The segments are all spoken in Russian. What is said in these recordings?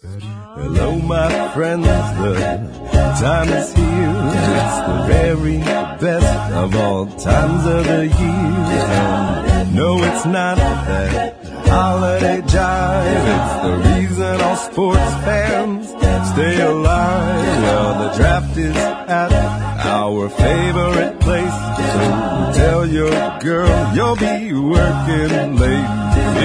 Hello, my friends, the time is here. It's the very best of all times of the year. No, it's not that holiday jive. It's the reason all sports fans stay alive. Well, the draft is at our favorite place. So tell your girl you'll be working late.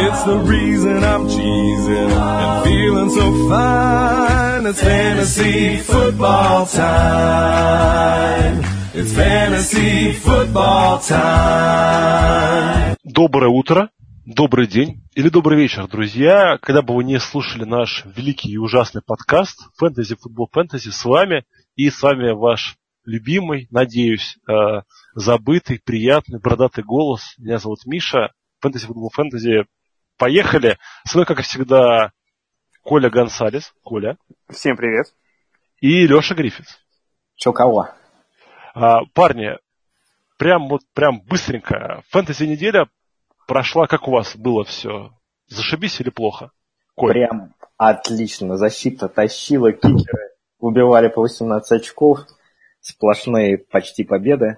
It's the reason I'm cheesing and feeling so fine. It's fantasy football time. It's fantasy football time. Доброе утро, Добрый день или добрый вечер, друзья. Когда бы вы не слушали наш великий и ужасный подкаст «Фэнтези, футбол, фэнтези» с вами, и с вами ваш любимый, надеюсь, э, забытый, приятный, бородатый голос. Меня зовут Миша. Фэнтези, футбол, фэнтези. Поехали. С вами, как и всегда, Коля Гонсалес. Коля. Всем привет. И Леша Гриффитс. Чё кого? А, парни, прям вот прям быстренько. Фэнтези неделя прошла, как у вас было все? Зашибись или плохо? Коль. Прям отлично. Защита тащила, кикеры убивали по 18 очков. Сплошные почти победы.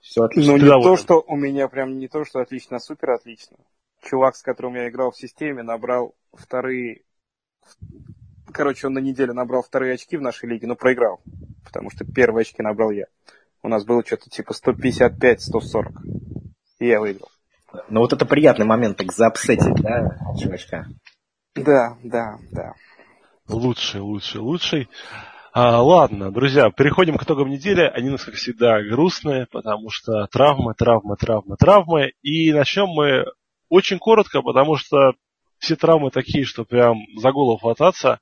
Все отлично. Ну, не то, что у меня прям не то, что отлично, а супер отлично. Чувак, с которым я играл в системе, набрал вторые... Короче, он на неделю набрал вторые очки в нашей лиге, но проиграл. Потому что первые очки набрал я. У нас было что-то типа 155-140. И я выиграл. Ну вот это приятный момент, так заапсетить, да, чувачка? Да, да, да. Лучший, лучший, лучший. А, ладно, друзья, переходим к итогам недели. Они у нас, как всегда, грустные, потому что травмы, травмы, травмы, травмы. И начнем мы очень коротко, потому что все травмы такие, что прям за голову хвататься.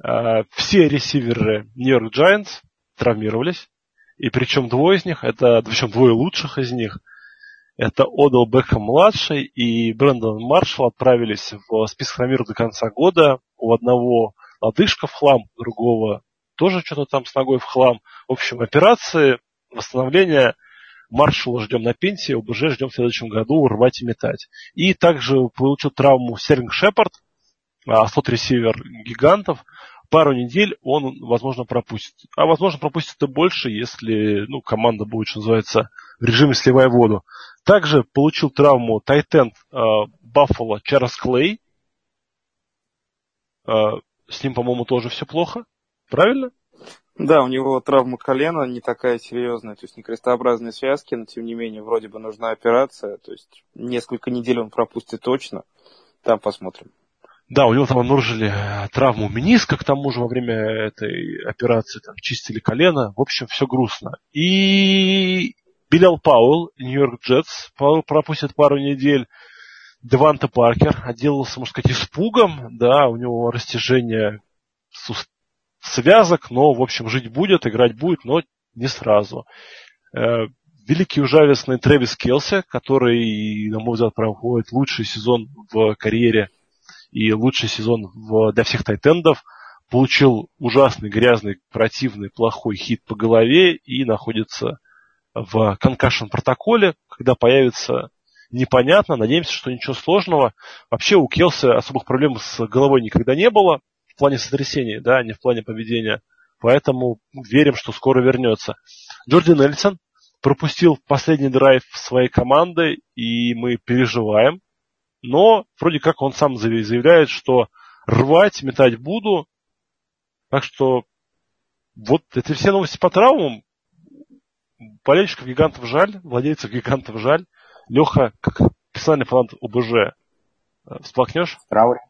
А, все ресиверы Нью-Йорк Giants травмировались. И причем двое из них, это причем двое лучших из них, это Одел Бекхэм младший и Брэндон Маршалл отправились в список на мир до конца года. У одного лодыжка в хлам, другого тоже что-то там с ногой в хлам. В общем, операции, восстановление Маршалла ждем на пенсии, ОБЖ ждем в следующем году рвать и метать. И также получил травму Серлинг Шепард, а, тот ресивер гигантов. Пару недель он, возможно, пропустит. А, возможно, пропустит и больше, если ну, команда будет, что называется, в режиме сливая воду. Также получил травму Тайтенд Баффало Чарльз Клей. С ним, по-моему, тоже все плохо. Правильно? Да, у него травма колена не такая серьезная, то есть не крестообразные связки, но тем не менее вроде бы нужна операция, то есть несколько недель он пропустит точно. Там посмотрим. Да, у него там обнаружили травму мениска, к тому же во время этой операции там чистили колено. В общем, все грустно. И Билл Пауэлл, Нью-Йорк Джетс, пропустит пару недель. Деванта Паркер отделался, можно сказать, испугом. Да, у него растяжение связок, но, в общем, жить будет, играть будет, но не сразу. Э, великий ужасный Трэвис Келси, который, на мой взгляд, проходит лучший сезон в карьере и лучший сезон в, для всех тайтендов, получил ужасный, грязный, противный, плохой хит по голове и находится в конкашн протоколе, когда появится непонятно, надеемся, что ничего сложного. Вообще у Келса особых проблем с головой никогда не было в плане сотрясения, да, не в плане поведения. Поэтому верим, что скоро вернется. Джорди Нельсон пропустил последний драйв своей команды, и мы переживаем. Но вроде как он сам заявляет, что рвать, метать буду. Так что вот это все новости по травмам. Болельщиков гигантов жаль, владельцев гигантов жаль. Леха, как персональный фанат ОБЖ, э, всплакнешь? В трауре.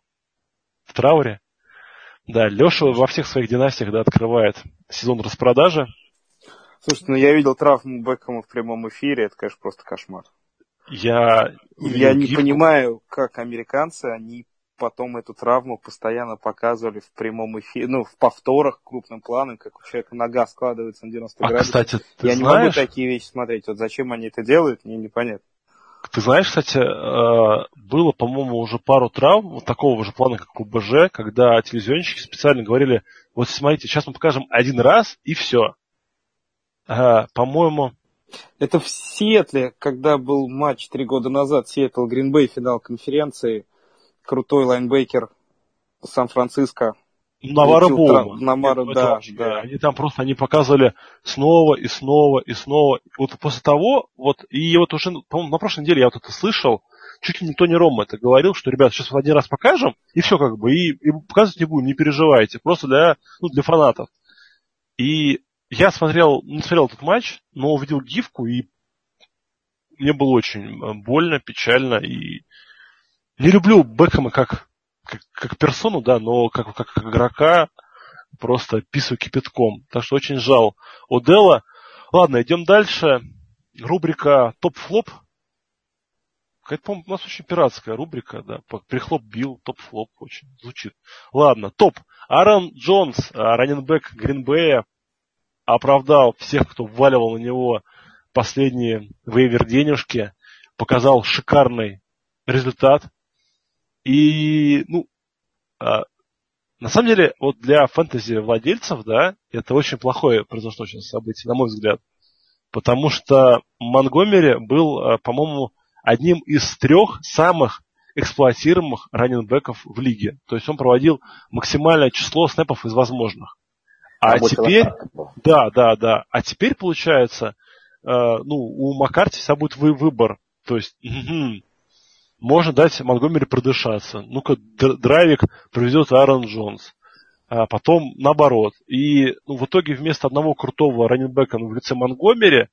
В трауре? Да, Леша во всех своих династиях да, открывает сезон распродажи. Слушайте, ну я видел травму Бекхэма в прямом эфире, это, конечно, просто кошмар. Я, я не гифку. понимаю, как американцы, они потом эту травму постоянно показывали в прямом эфире, ну, в повторах крупным планом, как у человека нога складывается на 90 а, градусов. Кстати, ты я знаешь... не могу такие вещи смотреть. Вот зачем они это делают, мне непонятно. Ты знаешь, кстати, э, было, по-моему, уже пару травм вот такого же плана, как у БЖ, когда телевизионщики специально говорили, вот смотрите, сейчас мы покажем один раз, и все. По-моему... Это в Сиэтле, когда был матч три года назад, Сиэтл Гринбей, финал конференции, крутой лайнбекер Сан-Франциско. Навара Боума. Навара, да, да. Они там просто, они показывали снова и снова и снова. Вот после того, вот, и вот уже, по-моему, на прошлой неделе я вот это слышал, чуть ли не Тони Рома это говорил, что, ребят, сейчас вот один раз покажем, и все как бы, и, и показывать не будем, не переживайте, просто для, ну, для фанатов. И я смотрел, не смотрел этот матч, но увидел гифку, и мне было очень э, больно, печально, и не люблю Бекхэма как, как, как персону, да, но как, как, как игрока просто писаю кипятком. Так что очень жаль Оделла. Ладно, идем дальше. Рубрика топ-флоп. Это, по-моему, у нас очень пиратская рубрика, да. Прихлоп бил, топ-флоп очень звучит. Ладно, топ. Аарон Джонс, раннинбэк Грин-Бэя, оправдал всех, кто вваливал на него последние вейвер денежки, показал шикарный результат. И, ну, а, на самом деле, вот для фэнтези владельцев, да, это очень плохое произошло сейчас событие, на мой взгляд. Потому что Монгомери был, а, по-моему, одним из трех самых эксплуатируемых раненбеков в лиге. То есть он проводил максимальное число снэпов из возможных. А теперь, да, да, да. А теперь получается, э, ну, у Маккарти вся будет вы, выбор. То есть, угу, можно дать Монгомери продышаться. Ну-ка, драйвик проведет Аарон Джонс. А потом наоборот. И ну, в итоге вместо одного крутого раненбека в лице Монгомери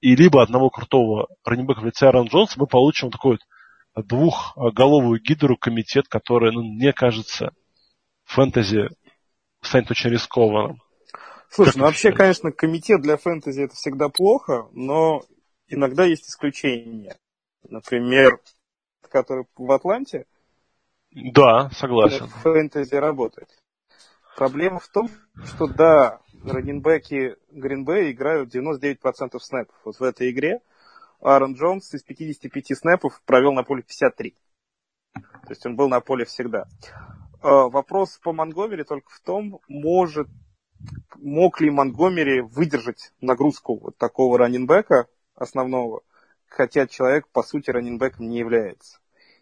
и либо одного крутого раненбека в лице Аарон Джонса мы получим такой вот двухголовую гидру комитет, который, ну, мне кажется, фэнтези станет очень рискованным. Слушай, как ну вообще, конечно, комитет для фэнтези это всегда плохо, но иногда есть исключения. Например, который в Атланте. Да, согласен. Фэнтези работает. Проблема в том, что да, раненбеки Гринбэй играют 99% снэпов. Вот в этой игре Аарон Джонс из 55 снэпов провел на поле 53. То есть он был на поле всегда. А, вопрос по Монгомери только в том, может, мог ли Монгомери выдержать нагрузку вот такого раненбека основного, хотя человек, по сути, раненбеком не является.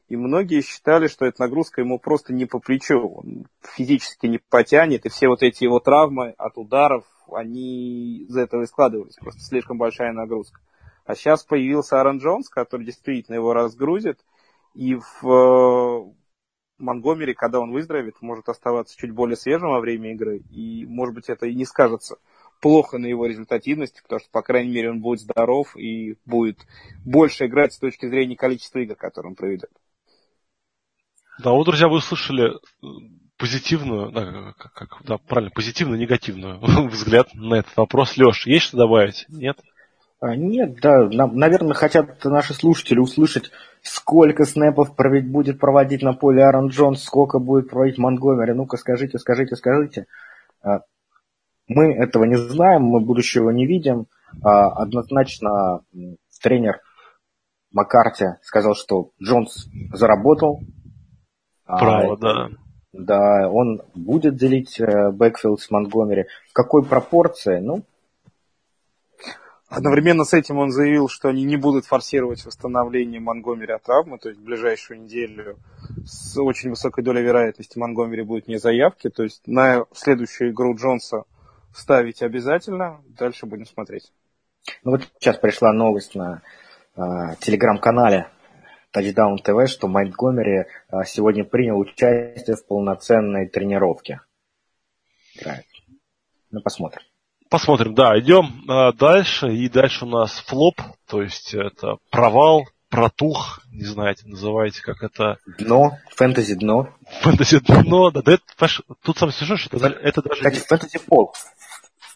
И многие считали, что эта нагрузка ему просто не по плечу, он физически не потянет, и все вот эти его травмы от ударов, они из этого и складывались, просто слишком большая нагрузка. А сейчас появился Аарон Джонс, который действительно его разгрузит, и в Монгомери, когда он выздоровеет, может оставаться чуть более свежим во время игры, и, может быть, это и не скажется плохо на его результативности, потому что, по крайней мере, он будет здоров и будет больше играть с точки зрения количества игр, которые он проведет. Да, вот, друзья, вы услышали э, позитивную, да, как, да, правильно, позитивную, негативную взгляд на этот вопрос. Леш, есть что добавить? Нет? А, нет, да, наверное, хотят наши слушатели услышать, сколько снэпов будет проводить на поле Аарон Джонс, сколько будет проводить Монгомери. Ну-ка, скажите, скажите, скажите. А, мы этого не знаем, мы будущего не видим. А, однозначно тренер Маккарти сказал, что Джонс заработал. Право, да. Да, он будет делить backfield с Монгомери. В какой пропорции? Ну, Одновременно с этим он заявил, что они не будут форсировать восстановление Монгомери от травмы, то есть в ближайшую неделю с очень высокой долей вероятности Монгомери будет вне заявки, то есть на следующую игру Джонса ставить обязательно, дальше будем смотреть. Ну вот сейчас пришла новость на э, телеграм-канале Touchdown TV, что Монтгомери э, сегодня принял участие в полноценной тренировке. Играет. Ну, посмотрим. Посмотрим, да, идем а, дальше. И дальше у нас флоп, то есть это провал, протух, не знаете, называете, как это... Дно, фэнтези дно. Фэнтези дно, да, да это, тут сам слышишь, что это, это даже... Кстати, фэнтези пол.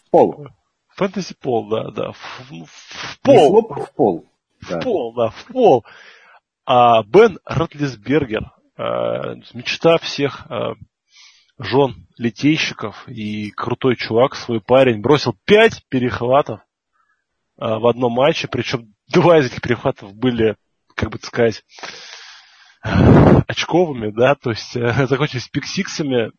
Пол. Фэнтези пол, да, да. В, в пол. Не флоп, а в пол. В да. пол, да, в пол. А Бен Ротлисбергер, а, мечта всех а, жен литейщиков и крутой чувак, свой парень, бросил пять перехватов а, в одном матче, причем два из этих перехватов были, как бы сказать, очковыми, да, то есть э, закончились пиксиксами.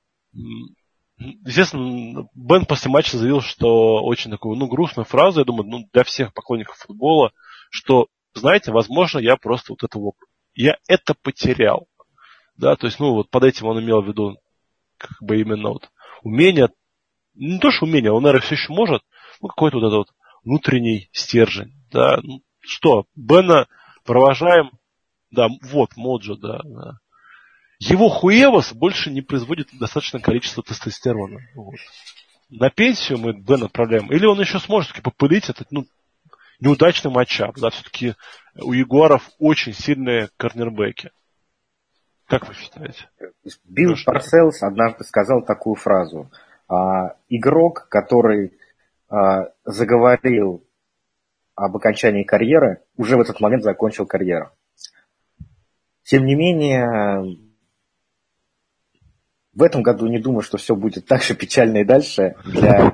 Естественно, Бен после матча заявил, что очень такую, ну, грустную фразу, я думаю, ну, для всех поклонников футбола, что, знаете, возможно, я просто вот этого, я это потерял. Да, то есть, ну, вот под этим он имел в виду как бы именно вот умение, не то что умение, он, наверное, все еще может, ну, какой-то вот этот вот внутренний стержень, да. Ну, что, Бена провожаем, да, вот, Моджо, да, да. Его хуевос больше не производит достаточное количество тестостерона. Вот. На пенсию мы Бен отправляем. Или он еще сможет таки попылить этот, ну, неудачный матчап. Да, все-таки у Егоров очень сильные корнербеки. Как вы считаете? Билл Парселс однажды сказал такую фразу. А, игрок, который а, заговорил об окончании карьеры, уже в этот момент закончил карьеру. Тем не менее, в этом году не думаю, что все будет так же печально и дальше. Для,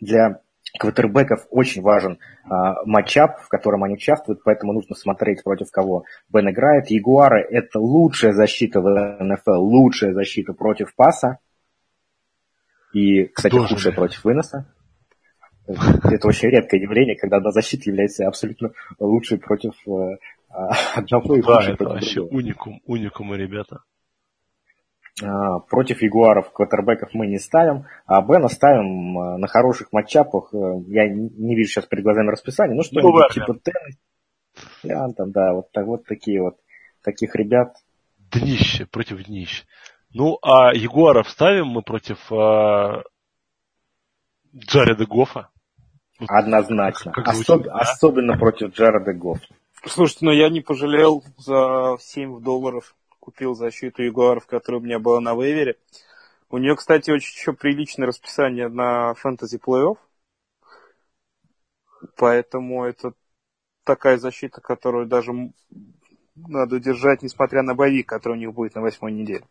для квотербеков очень важен а, матчап, в котором они участвуют, поэтому нужно смотреть, против кого Бен играет. Ягуары – это лучшая защита в НФЛ, лучшая защита против паса. И, кстати, Тоже худшая против выноса. Это очень редкое явление, когда одна защита является абсолютно лучшей против э, одного и Да, это вообще уникум, уникумы, ребята. А, против Ягуаров квотербеков мы не ставим, а Бена ставим а, на хороших матчапах. Э, я не вижу сейчас перед глазами расписание, ну что ну, типа Теннесси, там, да, вот, так, вот такие вот, таких ребят. Днище, против днищ. Ну, а Ягуаров ставим мы против а, Джареда Гофа? Однозначно. Как звучит, Особ... да? Особенно против Джареда Гофа. Слушайте, ну я не пожалел за 7 долларов купил защиту Ягуаров, которая у меня была на вейвере. У нее, кстати, очень еще приличное расписание на фэнтези плей-офф. Поэтому это такая защита, которую даже надо держать, несмотря на боевик, который у них будет на восьмой неделе.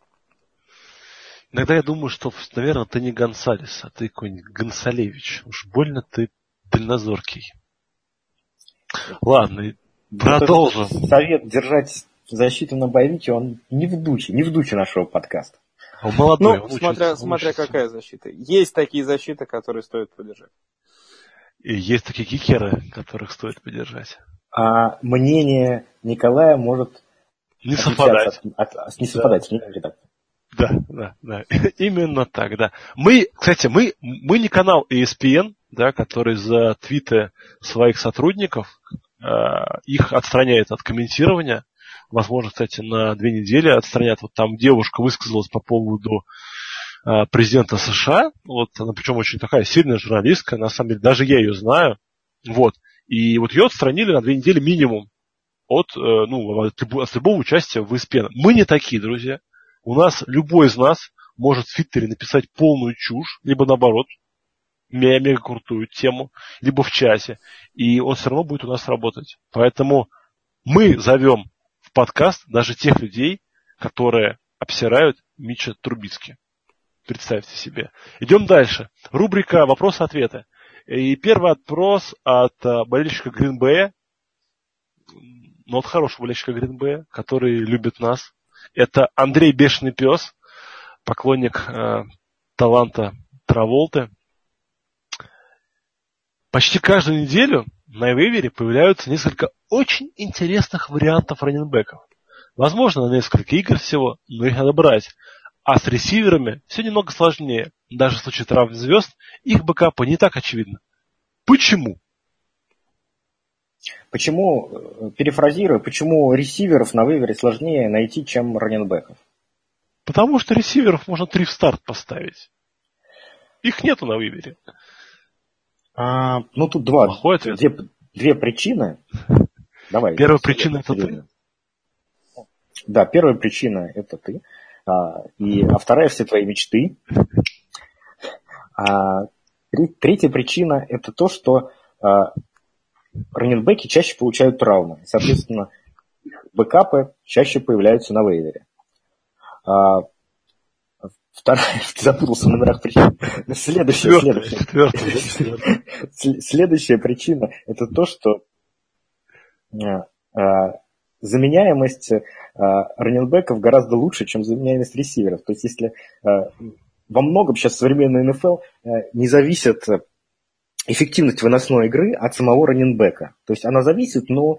Иногда я думаю, что, наверное, ты не Гонсалес, а ты какой-нибудь Гонсалевич. Уж больно ты дальнозоркий. Ладно, продолжим. Совет держать защиту на боевике, он не в духе, не в духе нашего подкаста. Он молодой, ну, он смотря, учится, смотря учится. какая защита. Есть такие защиты, которые стоит поддержать. И есть такие кикеры, которых стоит поддержать. А мнение Николая может не совпадать. От, от, не совпадать да. мнением. Да, да, да. Именно так, да. Мы, кстати, мы, мы не канал ESPN, да, который за твиты своих сотрудников э, их отстраняет от комментирования возможно, кстати, на две недели отстранят. Вот там девушка высказалась по поводу э, президента США, вот она причем очень такая сильная журналистка, на самом деле, даже я ее знаю, вот, и вот ее отстранили на две недели минимум от, э, ну, от, любого участия в ESPN. Мы не такие, друзья. У нас любой из нас может в Твиттере написать полную чушь, либо наоборот, мега крутую тему, либо в чате, и он все равно будет у нас работать. Поэтому мы зовем в подкаст даже тех людей, которые обсирают Мича Трубицки. Представьте себе. Идем дальше. Рубрика «Вопросы-ответы». И первый вопрос от э, болельщика Гринбея, ну, от хорошего болельщика Гринбея, который любит нас. Это Андрей Бешеный Пес, поклонник э, таланта Траволты. Почти каждую неделю на вейвере появляются несколько очень интересных вариантов раненбеков. Возможно, на несколько игр всего, но их надо брать. А с ресиверами все немного сложнее. Даже в случае травм звезд их бэкапы не так очевидно. Почему? Почему, э, перефразирую, почему ресиверов на вейвере сложнее найти, чем раненбеков? Потому что ресиверов можно три в старт поставить. Их нету на вейвере. А, ну, тут два. Две, две причины. Давай. Первая причина это ты. Да, первая причина это ты. А, и, а вторая все твои мечты. А, третья причина это то, что а, раненбеки чаще получают травмы. Соответственно, бэкапы чаще появляются на вейвере. А, Вторая, запутался в номерах причин. Следующая, следующая. Следующая причина – это то, что заменяемость э, раненбеков гораздо лучше, чем заменяемость ресиверов. То есть, если во многом сейчас современный НФЛ не зависит эффективность выносной игры от самого раненбека. То есть она зависит, но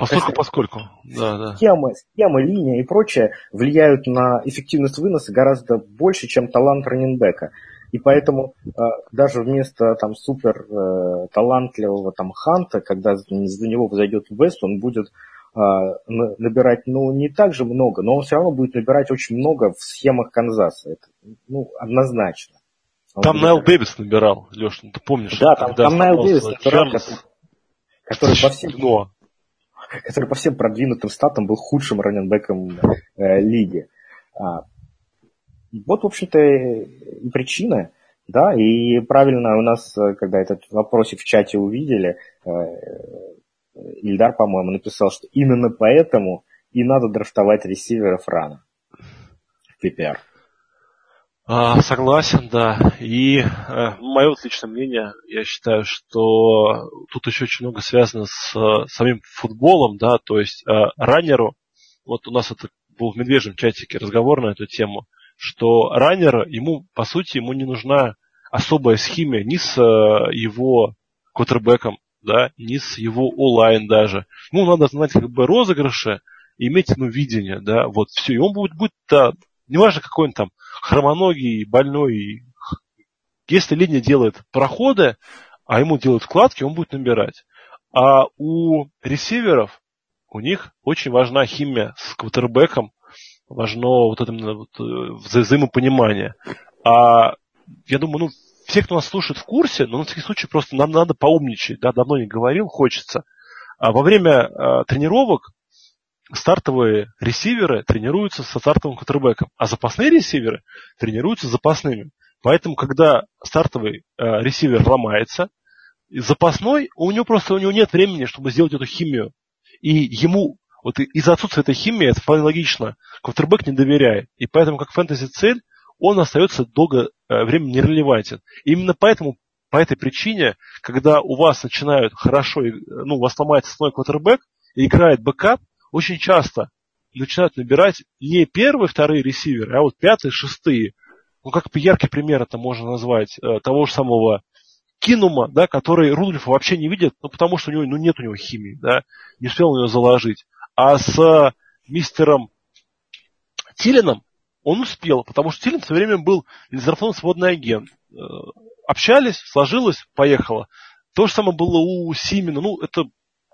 Поскольку, поскольку. Да, да. Схемы, схемы, линия и прочее влияют на эффективность выноса гораздо больше, чем талант раненбека. И поэтому э, даже вместо там супер э, талантливого там Ханта, когда за него взойдет Вест, он будет э, набирать, ну, не так же много, но он все равно будет набирать очень много в схемах Канзаса. Это, ну, однозначно. Он там Найл Дэвис набирал, Леш, ну, ты помнишь? Да, там, там Найл Дэвис, который, который, по всем, который по всем продвинутым статам был худшим раненбеком э, лиги. А, вот, в общем-то, и причина. Да, и правильно у нас, э, когда этот вопросик в чате увидели, э, Ильдар, по-моему, написал, что именно поэтому и надо драфтовать ресиверов рано в PPR. А, согласен, да. И э, мое вот личное мнение, я считаю, что тут еще очень много связано с э, самим футболом, да, то есть э, раннеру, вот у нас это был в медвежьем чатике разговор на эту тему, что раннер, ему, по сути, ему не нужна особая схемия ни с э, его квотербеком, да, ни с его онлайн даже. Ему надо знать как бы розыгрыши, иметь ну, видение, да, вот все. И он будет, будет да, неважно какой он там хромоногий, больной, если линия делает проходы, а ему делают вкладки, он будет набирать. А у ресиверов у них очень важна химия с квотербеком, важно вот это вот, э, вза взаимопонимание. А я думаю, ну, все, кто нас слушает в курсе, но на всякий случай просто нам надо поумничать, да, давно не говорил, хочется. А во время а, тренировок стартовые ресиверы тренируются со стартовым квотербеком, а запасные ресиверы тренируются с запасными. Поэтому, когда стартовый э, ресивер ломается, запасной, у него просто у него нет времени, чтобы сделать эту химию. И ему вот из-за отсутствия этой химии, это вполне логично, квотербек не доверяет. И поэтому, как фэнтези-цель, он остается долго э, времени нерелевантен. И именно поэтому, по этой причине, когда у вас начинают хорошо, ну, у вас ломается основной квотербек, и играет бэкап, очень часто начинают набирать не первые, вторые ресиверы, а вот пятые, шестые. Ну, как яркий пример это можно назвать, э, того же самого Кинума, да, который Рудольфа вообще не видит, ну, потому что у него ну, нет у него химии, да, не успел у него заложить. А с мистером Тилином он успел, потому что Тилин все время был незарафон сводный агент. Э, общались, сложилось, поехало. То же самое было у Симина. Ну, это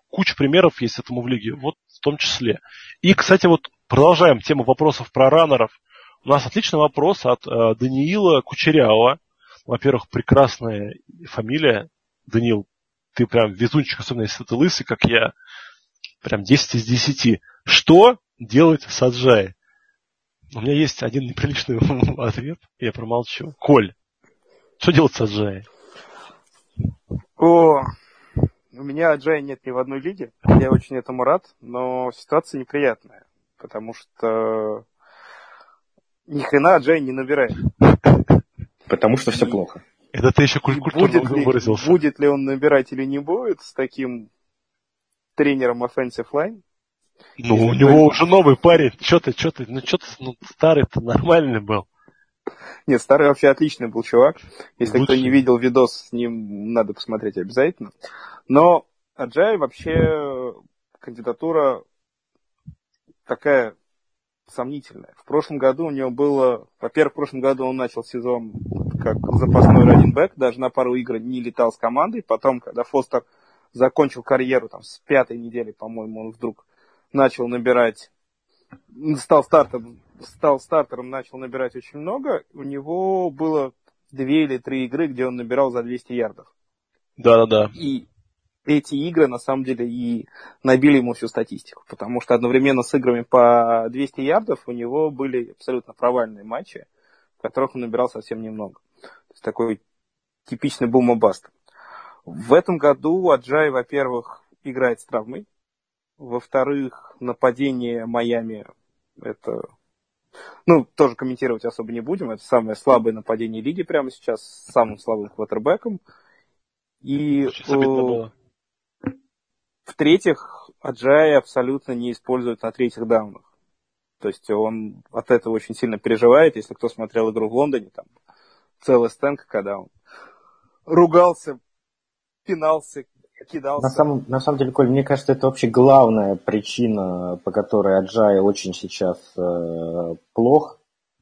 куча примеров есть этому в лиге, вот в том числе. И, кстати, вот продолжаем тему вопросов про раннеров. У нас отличный вопрос от э, Даниила Кучерява. Во-первых, прекрасная фамилия. Даниил, ты прям везунчик, особенно если ты лысый, как я. Прям 10 из 10. Что делать с Аджай? У меня есть один неприличный ответ, я промолчу. Коль, что делать с Аджай? О, у меня Аджая нет ни в одной лиге. Я очень этому рад, но ситуация неприятная. Потому что ни хрена Аджай не набирает. Потому что все плохо. Это ты еще культурно будет ли, выразился. Будет ли он набирать или не будет с таким тренером offensive line? Ну, у него уже новый парень. Че ты, че ты, ну что ты, ну старый-то нормальный был. Нет, старый вообще отличный был чувак. Если Лучше. кто не видел видос с ним, надо посмотреть обязательно. Но Аджай вообще кандидатура такая сомнительная. В прошлом году у него было... Во-первых, в прошлом году он начал сезон как запасной раненбэк, даже на пару игр не летал с командой. Потом, когда Фостер закончил карьеру там, с пятой недели, по-моему, он вдруг начал набирать, стал стартером, стал стартером, начал набирать очень много. У него было две или три игры, где он набирал за 200 ярдов. Да-да-да. И эти игры, на самом деле, и набили ему всю статистику, потому что одновременно с играми по 200 ярдов у него были абсолютно провальные матчи, в которых он набирал совсем немного. То есть такой типичный бум-баст. В этом году Аджай, во-первых, играет с травмой. Во-вторых, нападение Майами это ну, тоже комментировать особо не будем. Это самое слабое нападение лиги прямо сейчас с самым слабым квотербеком. И в-третьих, Аджай абсолютно не использует на третьих даунах. То есть он от этого очень сильно переживает. Если кто смотрел игру в Лондоне, там целая стенка, когда он ругался, пинался кидался. На самом, на самом деле, Коль, мне кажется, это вообще главная причина, по которой Аджай очень сейчас э, плох.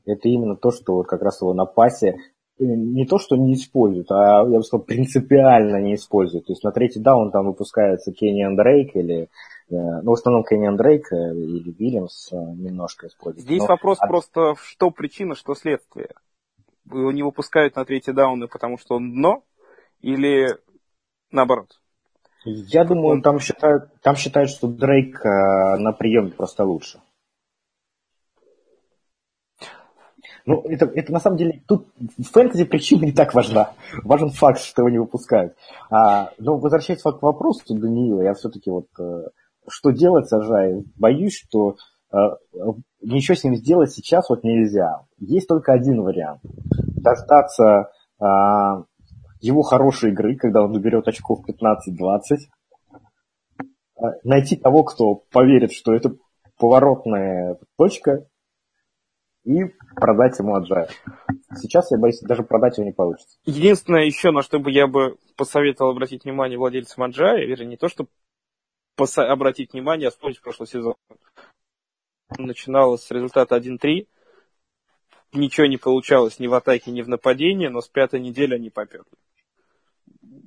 Это именно то, что вот как раз его на пасе э, не то, что не используют, а, я бы сказал, принципиально не используют. То есть на третий даун там выпускается Кенни Андрейк или э, ну, в основном Кенни Андрейк э, или Вильямс немножко используют. Здесь Но вопрос от... просто, что причина, что следствие. Его не выпускают на третий дауны, потому что он дно, или наоборот? Я думаю, там считают, там считают, что Дрейк э, на приеме просто лучше. Ну, это, это на самом деле, тут в фэнтези причина не так важна. Важен факт, что его не выпускают. А, но возвращаясь к вопросу Даниила, я все-таки вот, э, что делать, Сажай? Боюсь, что э, ничего с ним сделать сейчас вот нельзя. Есть только один вариант. Дождаться э, его хорошей игры, когда он наберет очков 15-20, а, найти того, кто поверит, что это поворотная точка, и продать ему Аджая. Сейчас, я боюсь, даже продать его не получится. Единственное еще, на что бы я бы посоветовал обратить внимание владельцам Аджая, вернее, не то, что обратить внимание, а вспомнить прошлый сезон. Начиналось с результата 1-3, ничего не получалось ни в атаке, ни в нападении, но с пятой недели они поперли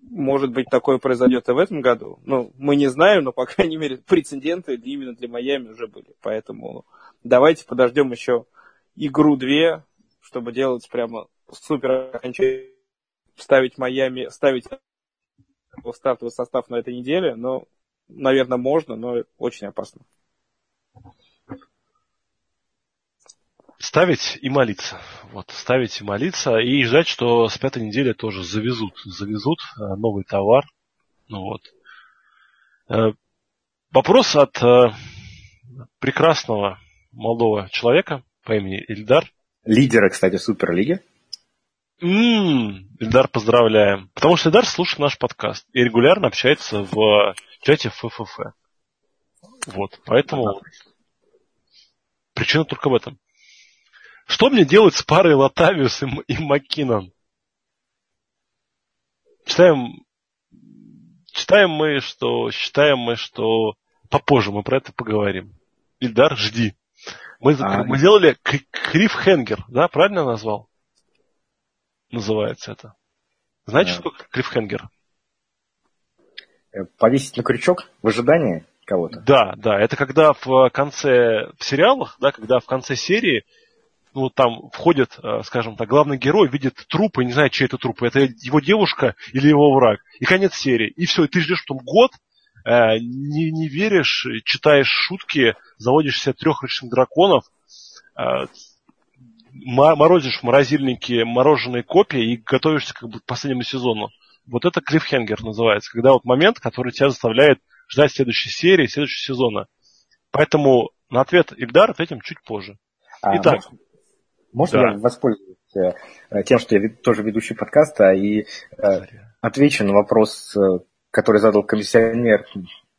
может быть, такое произойдет и в этом году. Ну, мы не знаем, но, по крайней мере, прецеденты именно для Майами уже были. Поэтому давайте подождем еще игру-две, чтобы делать прямо супер окончание, ставить Майами, ставить стартовый состав на этой неделе, но, наверное, можно, но очень опасно. Ставить и молиться. Вот, ставить и молиться, и ждать, что с пятой недели тоже завезут, завезут э, новый товар. Ну вот. Э, вопрос от э, прекрасного молодого человека по имени Ильдар. Лидера, кстати, Суперлиги. М-м, Ильдар, поздравляем. Потому что Ильдар слушает наш подкаст и регулярно общается в чате ФФФ. Вот, поэтому причина только в этом. Что мне делать с парой Латавиус и, и Маккинон? Читаем, читаем мы, что считаем мы, что попозже мы про это поговорим. Ильдар, жди. Мы, а, мы сделали Крифхенгер, да, правильно назвал? Называется это. Знаете, что такое Крифхенгер? Э, повесить на крючок в ожидании кого-то? Да, да. Это когда в конце, в сериалах, да, когда в конце серии ну, там входит, э, скажем так, главный герой, видит труп и не знает, чей это труп. Это его девушка или его враг. И конец серии. И все, и ты ждешь потом год, э, не, не веришь, читаешь шутки, заводишь себе трехручных драконов, э, морозишь в морозильнике мороженые копии и готовишься как бы к последнему сезону. Вот это клиффхенгер называется, когда вот момент, который тебя заставляет ждать следующей серии, следующего сезона. Поэтому на ответ Ильдар ответим чуть позже. А, Итак, можно да. я воспользуюсь э, тем, что я тоже ведущий подкаста, и э, отвечу на вопрос, э, который задал комиссионер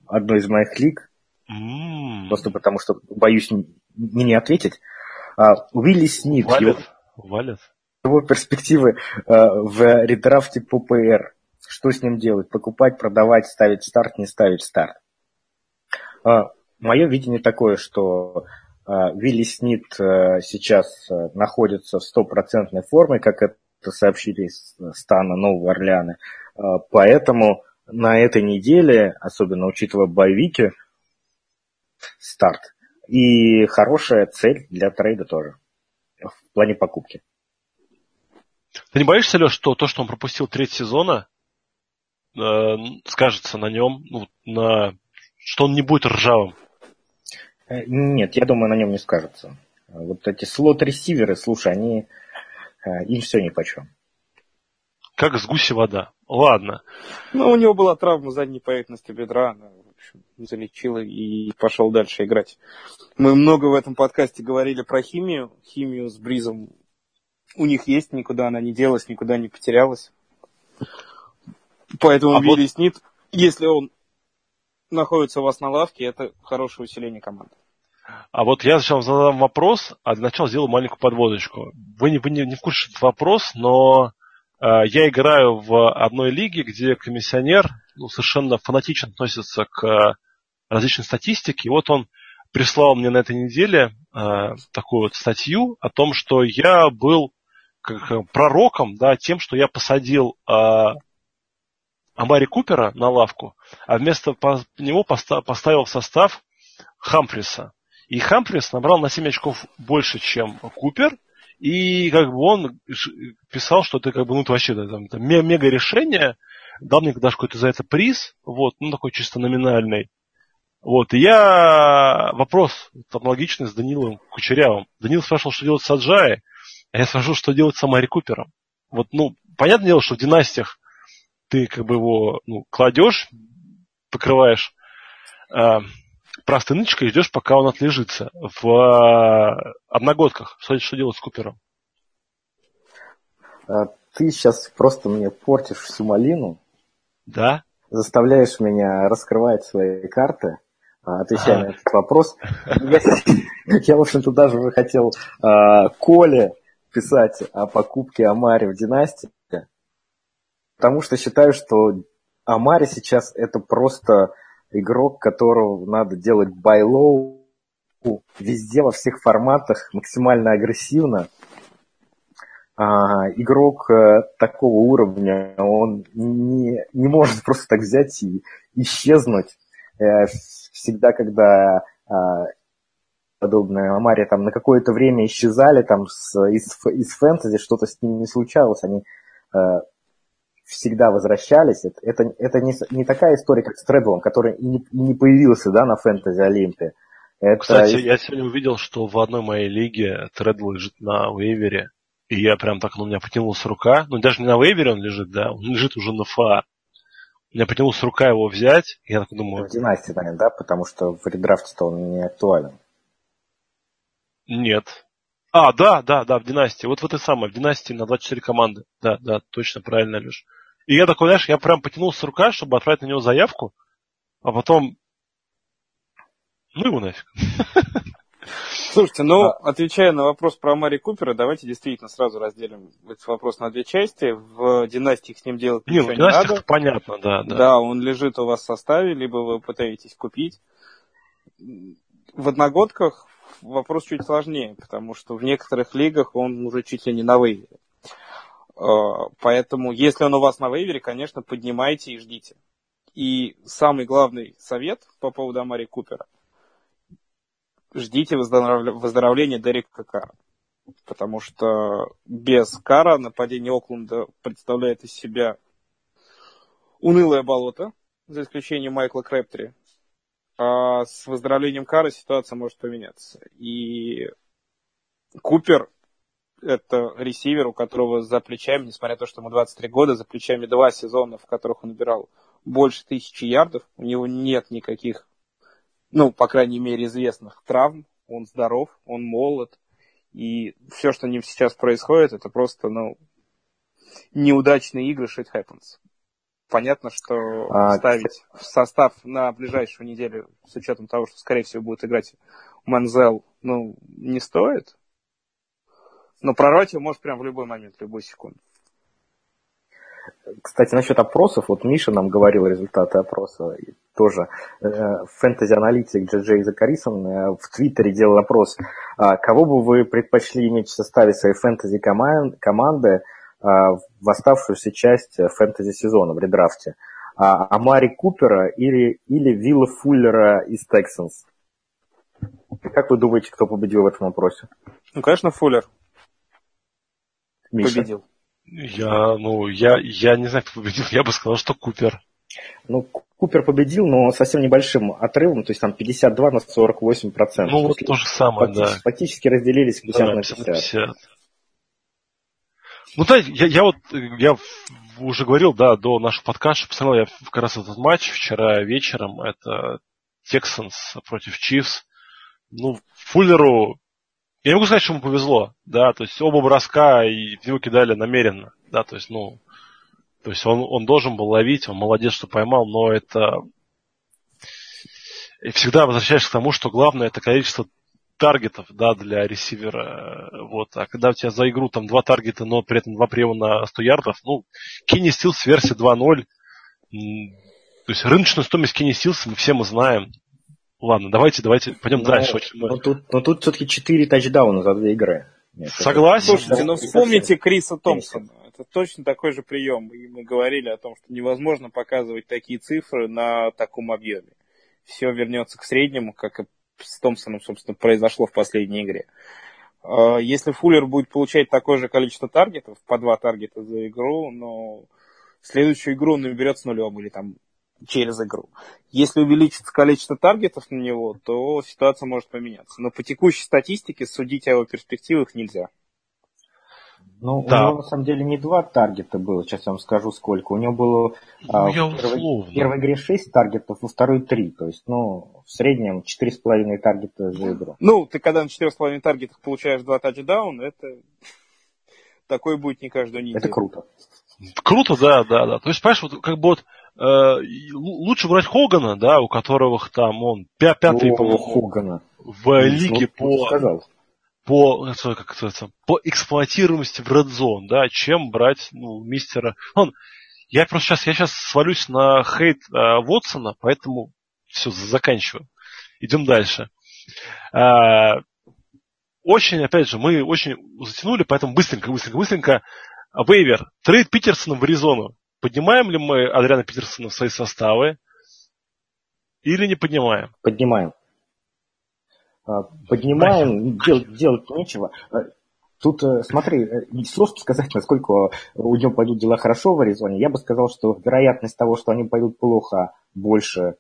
одной из моих лиг, mm. просто потому что боюсь не, не ответить. А, Уилли Снит, Валят. Его, Валят. его перспективы в редрафте по ПР. Что с ним делать? Покупать, продавать, ставить старт, не ставить старт. А, мое видение такое, что Вилли Снит э, сейчас э, находится в стопроцентной форме, как это сообщили из стана Нового Орлеана. А, поэтому на этой неделе, особенно учитывая боевики, старт. И хорошая цель для трейда тоже в плане покупки. Ты не боишься, Леш, что то, что он пропустил треть сезона, э, скажется на нем, ну, на, что он не будет ржавым? Э, нет, я думаю, на нем не скажется. Вот эти слот-ресиверы, слушай, они э, им все ни по чем. Как с гуси вода. Ладно. Ну, у него была травма задней поверхности бедра, она, в общем, залечила и пошел дальше играть. Мы много в этом подкасте говорили про химию. Химию с Бризом у них есть, никуда она не делась, никуда не потерялась. Поэтому а Вилли вот... Снит, если он находится у вас на лавке, это хорошее усиление команды. А вот я сначала задам вопрос, а для начала сделаю маленькую подводочку. Вы не, вы не, не в курсе этот вопрос, но э, я играю в одной лиге, где комиссионер ну, совершенно фанатично относится к различной статистике. И вот он прислал мне на этой неделе э, такую вот статью о том, что я был как пророком, да, тем, что я посадил э, Амари Купера на лавку, а вместо него поставил в состав Хамфриса. И Хамфрис набрал на 7 очков больше, чем Купер, и как бы он писал, что это как бы, ну, это вообще там, это мега решение, дал мне даже какой-то за это приз, вот, ну, такой чисто номинальный. Вот, и я вопрос аналогичный с Данилом Кучерявым. Данил спрашивал, что делать с Аджаей, а я спрашивал, что делать с Амари Купером. Вот, ну, понятное дело, что в династиях ты как бы его ну, кладешь, покрываешь э, простыночкой и ждешь, пока он отлежится. В э, одногодках что, что делать с Купером? А, ты сейчас просто мне портишь всю малину. Да? Заставляешь меня раскрывать свои карты, а, отвечая ага. на этот вопрос. Я, я в общем-то, даже уже хотел э, Коле писать о покупке Амари в династии, потому что считаю, что Амари сейчас это просто игрок, которого надо делать байлоу везде, во всех форматах, максимально агрессивно. А, игрок а, такого уровня, он не, не может просто так взять и исчезнуть. А, всегда, когда а, подобное Амари там на какое-то время исчезали там с, из, из фэнтези, что-то с ними не случалось, они а, всегда возвращались. Это, это, это не, не такая история, как с Тредлом, который и не, и не появился да, на фэнтези Олимпе. Это... Кстати, я сегодня увидел, что в одной моей лиге Тредл лежит на вейвере. И я прям так, ну, у меня потянулась рука. Ну, даже не на вейвере он лежит, да, он лежит уже на ФА. У меня потянулась рука его взять. И я так думаю... В династии, наверное, да? Потому что в редрафте-то он не актуален. Нет. А, да, да, да, в династии. Вот в этой самой, в династии на 24 команды. Да, да, точно, правильно, Леш. И я такой, знаешь, я прям потянулся рука, чтобы отправить на него заявку, а потом... Ну его нафиг. Слушайте, ну, а... отвечая на вопрос про Мари Купера, давайте действительно сразу разделим этот вопрос на две части. В династиях с ним делать не, ничего не надо. понятно, да, да. Да, он лежит у вас в составе, либо вы пытаетесь купить. В одногодках вопрос чуть сложнее, потому что в некоторых лигах он уже чуть ли не на вейвере. А, поэтому, если он у вас на вейвере, конечно, поднимайте и ждите. И самый главный совет по поводу Амари Купера. Ждите выздоровления Дерека Кара. Потому что без Кара нападение Окленда представляет из себя унылое болото, за исключением Майкла Крэптри. А с выздоровлением Кара ситуация может поменяться. И Купер это ресивер, у которого за плечами, несмотря на то, что ему 23 года, за плечами два сезона, в которых он набирал больше тысячи ярдов. У него нет никаких, ну, по крайней мере, известных травм. Он здоров, он молод. И все, что с ним сейчас происходит, это просто, ну, неудачные игры, shit happens. Понятно, что а, ставить в состав на ближайшую неделю, с учетом того, что, скорее всего, будет играть Манзел, ну, не стоит. Но прорвать его может прям в любой момент, в любую секунду. Кстати, насчет опросов, вот Миша нам говорил результаты опроса, и тоже фэнтези-аналитик Джей Закарисон э, в Твиттере делал опрос, а кого бы вы предпочли иметь в составе своей фэнтези-команды а, в оставшуюся часть фэнтези-сезона в редрафте? А, Амари Купера или, или Вилла Фуллера из Тексанс? Как вы думаете, кто победил в этом опросе? Ну, конечно, Фуллер. Миша. победил? Я, ну, я, я не знаю, кто победил. Я бы сказал, что Купер. Ну, Купер победил, но совсем небольшим отрывом, то есть там 52 на 48 процентов. Ну, вот то же самое, фактически, да. Фактически разделились 50 да, на 50. 50. Ну, да, я, я вот, я уже говорил, да, до нашего подкаста, посмотрел я как раз этот матч вчера вечером, это Тексанс против Чивс. Ну, Фуллеру я не могу сказать, что ему повезло, да, то есть оба броска и его кидали намеренно, да, то есть, ну, то есть он, он должен был ловить, он молодец, что поймал, но это и всегда возвращаешься к тому, что главное это количество таргетов, да, для ресивера, вот, а когда у тебя за игру там два таргета, но при этом два приема на 100 ярдов, ну, Кенни Стил с версии 2.0, То есть рыночную стоимость Кенни Стилса мы все мы знаем. Ладно, давайте, давайте пойдем но, ну, дальше. Очень но, тут, но тут все-таки 4 тачдауна за две игры. Нет, Согласен. Слушайте, ну вспомните Криса Томпсона. Это точно такой же прием. И мы говорили о том, что невозможно показывать такие цифры на таком объеме. Все вернется к среднему, как и с Томпсоном, собственно, произошло в последней игре. А, если Фуллер будет получать такое же количество таргетов, по два таргета за игру, но следующую игру он наберет с нулем или там через игру. Если увеличится количество таргетов на него, то ситуация может поменяться. Но по текущей статистике судить о его перспективах нельзя. Ну, да. у него на самом деле не два таргета было, сейчас я вам скажу сколько. У него было ну, а, в, первой, в первой игре 6 таргетов, во второй 3. То есть, ну, в среднем 4,5 таргета за игру. Ну, ты когда на 4,5 таргетах получаешь 2 тачдауна, это такое будет не каждую неделю. Это круто. Круто, да, да, да. То есть, понимаешь, вот как бы вот лучше брать Хогана, да, у которого там он пятый, по-моему, Хогана. в лиге ну, по... Сказал по, как это, по эксплуатируемости в Red Zone, да, чем брать ну, мистера. Он, я просто сейчас, я сейчас свалюсь на хейт э, Вотсона, поэтому все, заканчиваю. Идем дальше. Э, очень, опять же, мы очень затянули, поэтому быстренько, быстренько, быстренько. Вейвер, трейд Питерсона в Аризону. Поднимаем ли мы Адриана Питерсона в свои составы или не поднимаем? Поднимаем. А, поднимаем, дел, делать нечего. А, тут, э, смотри, э, сложно сказать, насколько у него пойдут дела хорошо в Аризоне. Я бы сказал, что вероятность того, что они пойдут плохо, больше,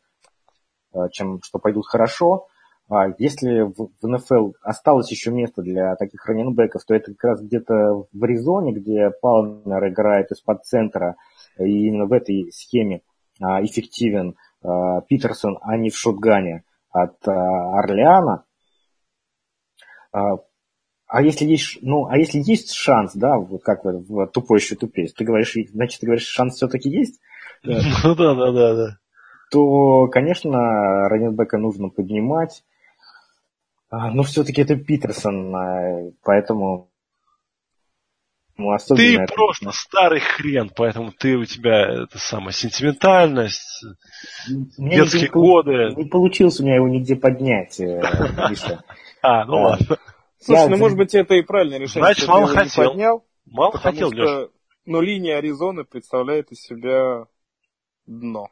э, чем что пойдут хорошо. А если в НФЛ осталось еще место для таких раненбеков, то это как раз где-то в Аризоне, где Палмер играет из-под центра, и именно в этой схеме эффективен Питерсон, а не в шотгане от Орлеана. А, а если есть, ну, а если есть шанс, да, вот как в, в тупой еще тупее, ты говоришь, значит, ты говоришь, шанс все-таки есть? Ну да, да, да, да. То, конечно, раненбека нужно поднимать. А, но все-таки это Питерсон, а, поэтому ну, ты это... просто старый хрен, поэтому ты у тебя это самая сентиментальность, Мне детские не, годы. Не получилось у меня его нигде поднять, э, Миша. А, ну ладно. Слушай, ну может быть это и правильное решение. Значит, мало хотел. Поднял, мало хотел, что, Ну, линия Аризоны представляет из себя дно.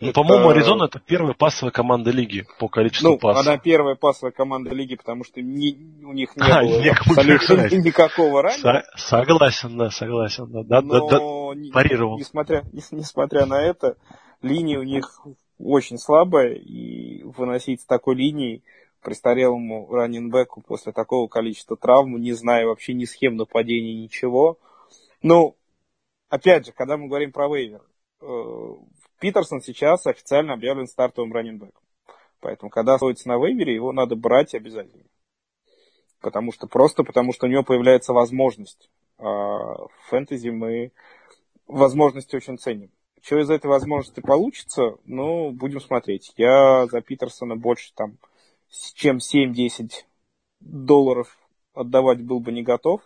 Ну, по-моему, Аризона это первая пасовая команда лиги по количеству ну, пасов. Она первая пасовая команда лиги, потому что ни, у них не а, было абсолютно никакого ранее. согласен, да, согласен. Да, да, Но, да, парировал. Несмотря, несмотря на это, линия у них очень слабая, и выносить с такой линией престарелому раненбеку после такого количества травм, не зная вообще ни схем нападения, ничего. Ну, опять же, когда мы говорим про вейвер, Питерсон сейчас официально объявлен стартовым раненбеком. Поэтому, когда находится на вейвере, его надо брать обязательно. Потому что, просто потому что у него появляется возможность. А в фэнтези мы возможности очень ценим. Что из этой возможности получится, ну, будем смотреть. Я за Питерсона больше там чем 7-10 долларов отдавать был бы не готов.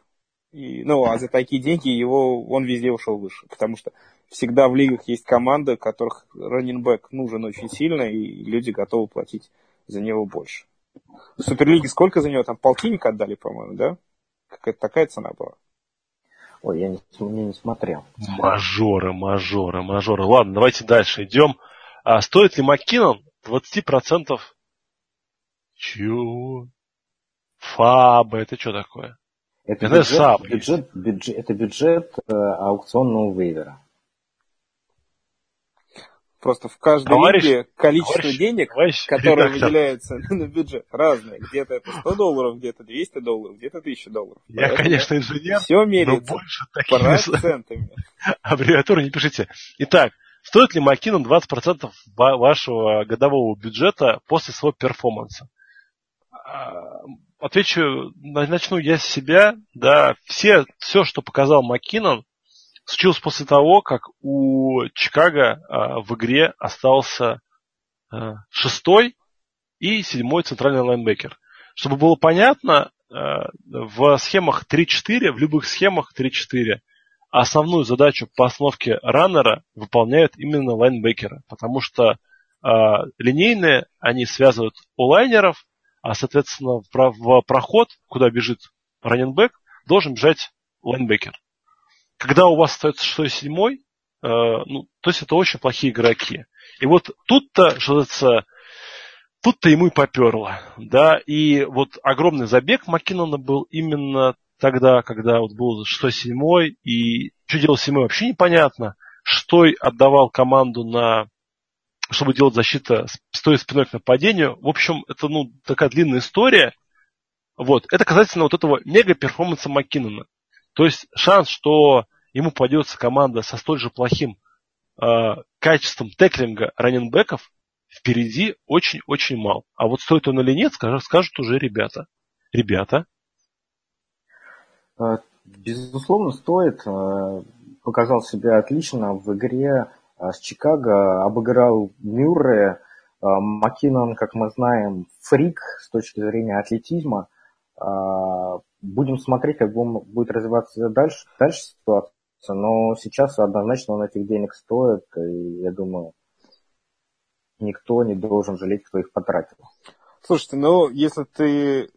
И, ну, а за такие деньги его, он везде ушел выше. Потому что всегда в лигах есть команды, которых раннинбэк нужен очень сильно, и люди готовы платить за него больше. В Суперлиге сколько за него? Там полтинник отдали, по-моему, да? Какая-то такая цена была. Ой, я не, не, не смотрел. Мажоры, мажоры, мажоры. Ладно, давайте дальше идем. А стоит ли Маккинон 20% чего? Фаба, это что такое? Это, это бюджет, бюджет, бюджет, это бюджет э, аукционного вейвера. Просто в каждой товарищ, лиге количество товарищ, денег, товарищ которое редактор. выделяется на бюджет, разное. Где-то это 100 долларов, где-то 200 долларов, где-то 1000 долларов. Я, Поэтому конечно, инженер, все меряется но больше такими процентами. Аббревиатуры не пишите. Итак, стоит ли Макинон 20% вашего годового бюджета после своего перформанса? отвечу, начну я с себя, да, все, все, что показал Маккинон, случилось после того, как у Чикаго а, в игре остался а, шестой и седьмой центральный лайнбекер. Чтобы было понятно, а, в схемах 3-4, в любых схемах 3-4, основную задачу постановки раннера выполняют именно лайнбекеры, потому что э, линейные, они связывают у лайнеров, а, соответственно, в, в проход, куда бежит раненбэк, должен бежать лайнбекер. Когда у вас остается 6 7 э, ну, то есть это очень плохие игроки. И вот тут-то, что называется, тут-то ему и поперло. Да, и вот огромный забег Маккинона был именно тогда, когда вот был 6-7, и что делал 7 вообще непонятно. Что отдавал команду на чтобы делать защита, стоя спиной к нападению. В общем, это ну, такая длинная история. Вот. Это касательно вот этого мега-перформанса Маккинона. То есть шанс, что ему попадется команда со столь же плохим э, качеством теклинга раненбеков, впереди очень-очень мал. А вот стоит он или нет, скажут, скажут уже ребята. Ребята. Э, безусловно, стоит. Э, показал себя отлично в игре с Чикаго, обыграл Мюррея. Маккинон, как мы знаем, фрик с точки зрения атлетизма. Будем смотреть, как будет развиваться дальше, дальше ситуация. Но сейчас однозначно он этих денег стоит. И я думаю, никто не должен жалеть, кто их потратил. Слушайте, ну, если ты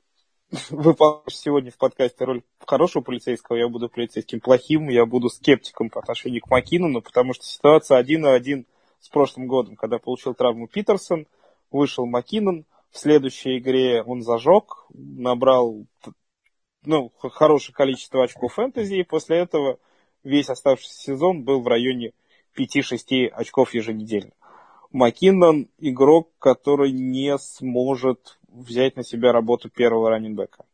выполняешь сегодня в подкасте роль хорошего полицейского, я буду полицейским плохим, я буду скептиком по отношению к Маккинону, потому что ситуация один на один с прошлым годом, когда получил травму Питерсон, вышел Маккинон, в следующей игре он зажег, набрал ну, хорошее количество очков фэнтези, и после этого весь оставшийся сезон был в районе 5-6 очков еженедельно. Маккинон игрок, который не сможет взять на себя работу первого раненбека.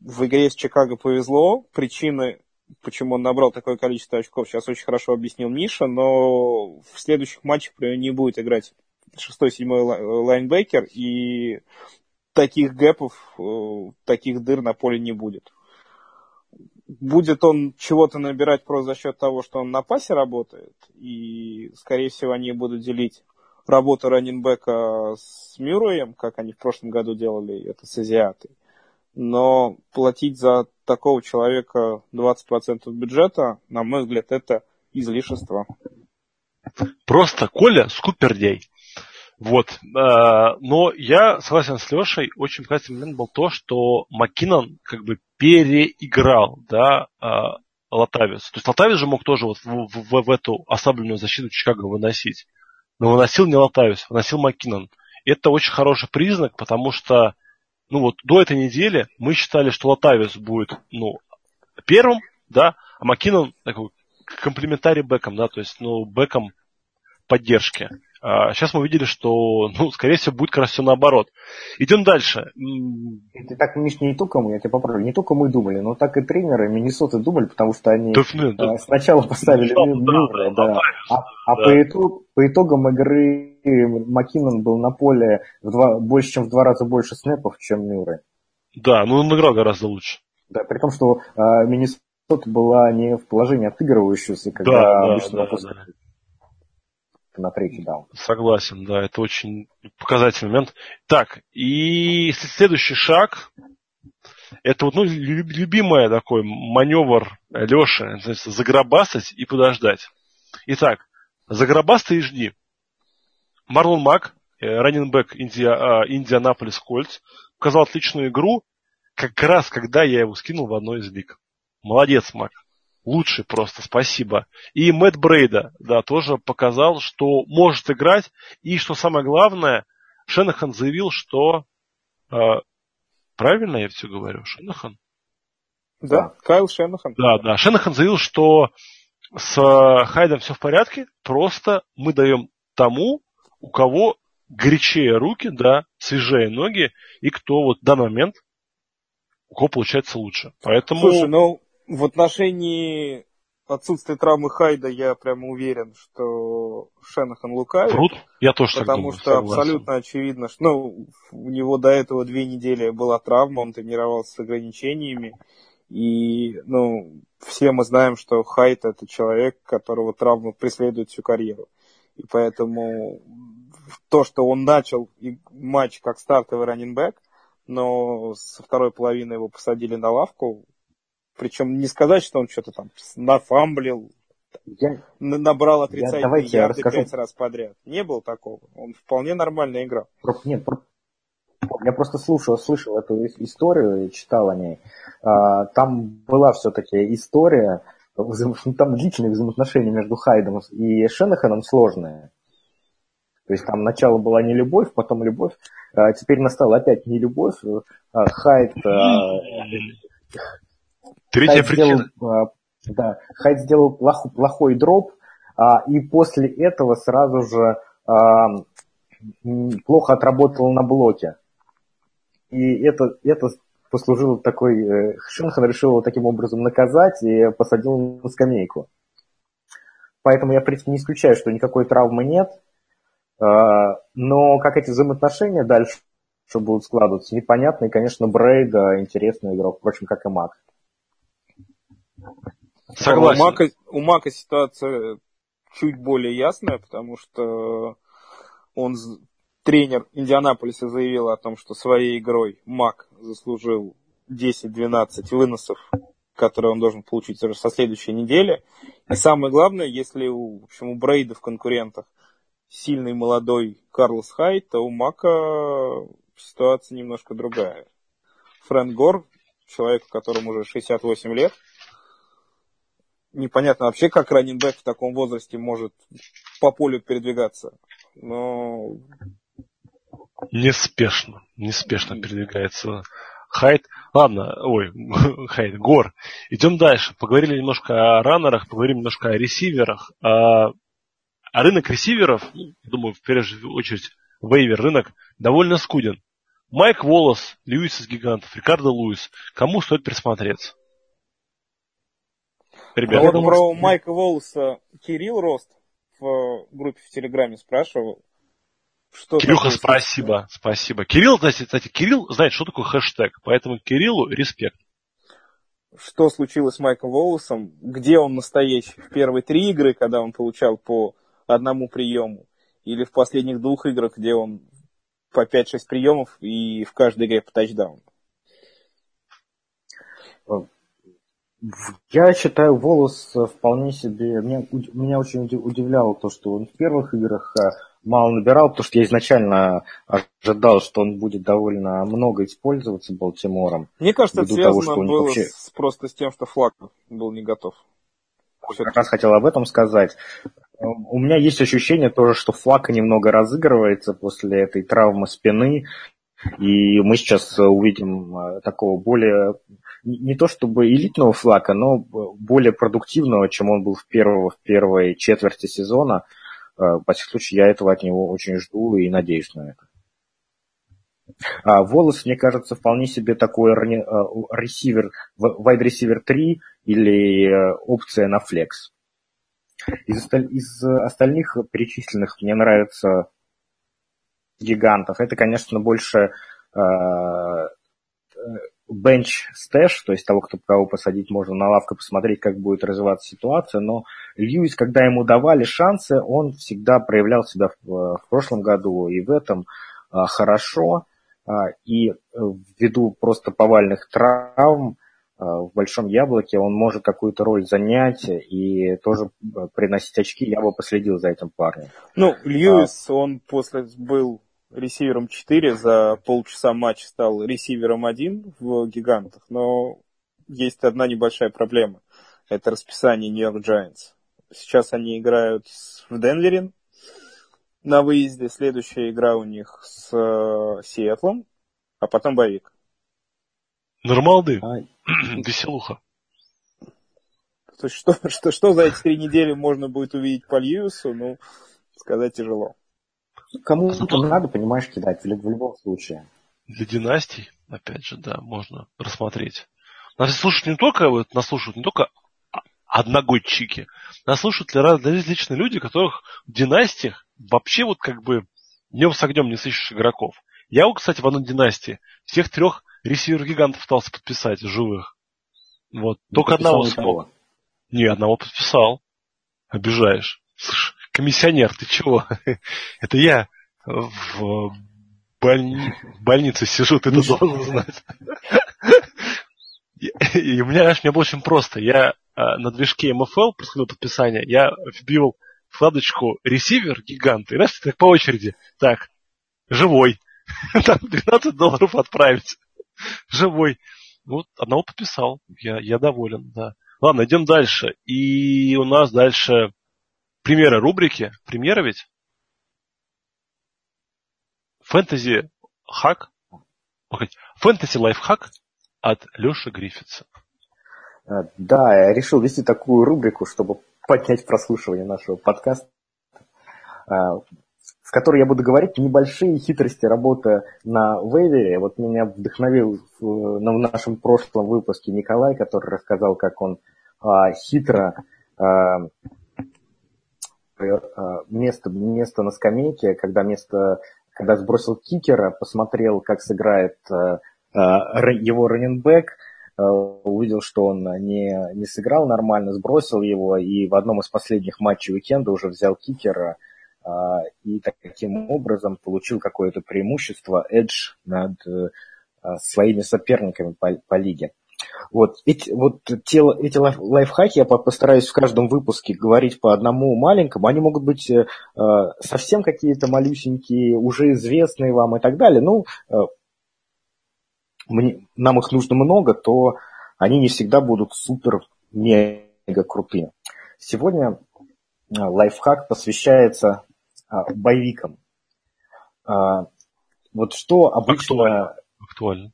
В игре с Чикаго повезло. Причины, почему он набрал такое количество очков, сейчас очень хорошо объяснил Миша, но в следующих матчах при не будет играть шестой-седьмой лайнбекер, и таких гэпов, э, таких дыр на поле не будет. Будет он чего-то набирать просто за счет того, что он на пасе работает, и, скорее всего, они будут делить работу раненбека с Мюрреем, как они в прошлом году делали это с Азиатой. Но платить за такого человека 20% бюджета, на мой взгляд, это излишество. Просто Коля скупердей. Вот. Э, но я согласен с Лешей, очень показательный момент был то, что Маккинон как бы переиграл, да, э, Латавис. То есть Латавис же мог тоже вот в, в, в эту ослабленную защиту Чикаго выносить но выносил не Латавис, выносил Маккинон. Это очень хороший признак, потому что ну вот до этой недели мы считали, что Латавис будет ну, первым, да, а Маккинон такой комплементарий бэком, да, то есть, ну, бэком поддержки. А сейчас мы увидели, что, ну, скорее всего, будет как раз все наоборот. Идем дальше. Это так, Миш, не только мы, я тебя поправлю, не только мы думали, но так и тренеры Миннесоты думали, потому что они Туфны, да. А, сначала поставили Мюррея, да, да. А, а да. По, итог, по итогам игры Маккинон был на поле в два, больше, чем в два раза больше снэпов, чем Мюррей. Да, ну он играл гораздо лучше. Да, при том, что а, Миннесота была не в положении отыгрывающегося, когда да, обычно да, да, да на третий даун. Согласен, да, это очень показательный момент. Так, и следующий шаг, это вот ну, любимый такой маневр Леши, загробастать и подождать. Итак, загробастай и жди. Марлон Мак, э, раненбэк Индия, а, Индианаполис Кольц, показал отличную игру, как раз когда я его скинул в одной из лиг. Молодец, Мак лучший просто, спасибо. И Мэтт Брейда, да, тоже показал, что может играть. И что самое главное, Шенахан заявил, что... Э, правильно я все говорю? Шенахан? Да, Кайл Шенахан. Да, да. Шенахан заявил, что с э, Хайдом все в порядке, просто мы даем тому, у кого горячее руки, да, свежее ноги, и кто вот в данный момент у кого получается лучше. Поэтому... Слушай, ну, в отношении отсутствия травмы Хайда я прямо уверен, что Шенахан лукавит. Крут? Я тоже Потому так думаю, что согласен. абсолютно очевидно, что ну, у него до этого две недели была травма, он тренировался с ограничениями. И ну, все мы знаем, что Хайт это человек, которого травма преследует всю карьеру. И поэтому то, что он начал матч как стартовый раненбэк, но со второй половины его посадили на лавку, Причем не сказать, что он что-то там нафамблил, я, набрал отрицательные я, ярды пять раз подряд. Не было такого. Он вполне нормально играл. Нет, я просто слушал, слышал эту историю и читал о ней. А, там была все-таки история, там длительные взаимоотношения между Хайдом и Шенаханом сложные. То есть там начало была не любовь, потом любовь, а теперь настала опять не любовь. А Хайд, Третья Хайд причина. Сделал, а, да, Хайд сделал плохой, плохой дроп, а, и после этого сразу же а, плохо отработал на блоке. И это, это послужило такой... Э, Шинхан решил его таким образом наказать и посадил на скамейку. Поэтому я, не исключаю, что никакой травмы нет. А, но как эти взаимоотношения дальше будут складываться, непонятно. И, конечно, Брейда интересный игрок, впрочем, как и Мак. Согласен. У Мака, у Мака ситуация чуть более ясная, потому что он тренер Индианаполиса заявил о том, что своей игрой Мак заслужил 10-12 выносов, которые он должен получить уже со следующей недели. И самое главное, если у, в общем, у Брейда в конкурентах сильный молодой Карлос Хайт, то у Мака ситуация немножко другая. Фрэнк Гор, человек, которому уже 68 лет, непонятно вообще, как раненбэк в таком возрасте может по полю передвигаться. Но... Неспешно, неспешно передвигается Хайт. Ладно, ой, Хайт, Гор. Идем дальше. Поговорили немножко о раннерах, поговорим немножко о ресиверах. А, а рынок ресиверов, думаю, в первую очередь, вейвер рынок довольно скуден. Майк Волос, Льюис из гигантов, Рикардо Луис. Кому стоит присмотреться? Ребята, вот про Майка Волоса Кирилл Рост в группе в Телеграме спрашивал. Что Кирюха, спасибо, спасибо. Кирилл, кстати, кстати, Кирилл знает, что такое хэштег, поэтому Кириллу респект. Что случилось с Майком Волосом, где он настоящий в первые три игры, когда он получал по одному приему, или в последних двух играх, где он по 5-6 приемов и в каждой игре по тачдауну. Я считаю, Волос вполне себе... Меня, меня очень удивляло то, что он в первых играх а, мало набирал, потому что я изначально ожидал, что он будет довольно много использоваться Балтимором. Мне кажется, это связано того, было вообще... с, просто с тем, что Флаг был не готов. Я как раз хотел об этом сказать. У меня есть ощущение тоже, что Флака немного разыгрывается после этой травмы спины, и мы сейчас увидим такого более не то чтобы элитного флака, но более продуктивного, чем он был в, первого, в первой четверти сезона. Во э, всяком случае, я этого от него очень жду и надеюсь на это. А Волос, мне кажется, вполне себе такой э, ресивер, receiver 3 или э, опция на flex. Из, из остальных перечисленных мне нравится гигантов. Это, конечно, больше bench stash, то есть того, кто кого посадить можно на лавку, посмотреть, как будет развиваться ситуация, но Льюис, когда ему давали шансы, он всегда проявлял себя в, в прошлом году и в этом а, хорошо, а, и ввиду просто повальных травм а, в большом яблоке он может какую-то роль занять и тоже приносить очки, я бы последил за этим парнем. Ну, Льюис, а, он после был ресивером 4, за полчаса матч стал ресивером 1 в гигантах, но есть одна небольшая проблема. Это расписание Нью-Йорк Giants. Сейчас они играют в Денвере на выезде. Следующая игра у них с э, Сиэтлом, а потом боевик. Нормалды. Веселуха. То есть что, что, что за эти три недели можно будет увидеть по Льюису, ну, сказать тяжело. Кому-то надо, понимаешь, кидать в, в любом случае. Для династий, опять же, да, можно рассмотреть. Нас слушают не только, вот, нас слушают не только одногодчики, нас слушают различные люди, которых в династиях вообще вот как бы днем с огнем не сыщешь игроков. Я, кстати, в одной династии всех трех ресивер-гигантов пытался подписать, живых. Вот. Не Только одного смог. Не, одного подписал. Обижаешь. Слушай, комиссионер, ты чего? Это я в больни... больнице сижу, ты это должен знать. И, у меня, знаешь, мне было очень просто. Я а, на движке MFL, происходило подписание, я вбил вкладочку ресивер гигант, и знаешь, так по очереди. Так, живой. Там 12 долларов отправить. Живой. Вот одного подписал. Я, я доволен, да. Ладно, идем дальше. И у нас дальше примеры рубрики. Примеры ведь? Фэнтези хак. Фэнтези лайфхак от Леши Гриффитса. А, да, я решил вести такую рубрику, чтобы поднять прослушивание нашего подкаста, а, в которой я буду говорить небольшие хитрости работы на вейвере. Вот меня вдохновил в, в нашем прошлом выпуске Николай, который рассказал, как он а, хитро место, место на скамейке, когда место, когда сбросил кикера, посмотрел, как сыграет а, а, его раненбэк, Э, увидел, что он не, не сыграл нормально, сбросил его, и в одном из последних матчей уикенда уже взял кикера, э, и таким образом получил какое-то преимущество, edge над э, своими соперниками по, по лиге. Вот эти, вот те, эти лайфхаки я постараюсь в каждом выпуске говорить по одному маленькому. Они могут быть э, совсем какие-то малюсенькие, уже известные вам и так далее. Ну, нам их нужно много, то они не всегда будут супер-мега крутыми. Сегодня а, лайфхак посвящается а, боевикам. А, вот что обычно... Актуально.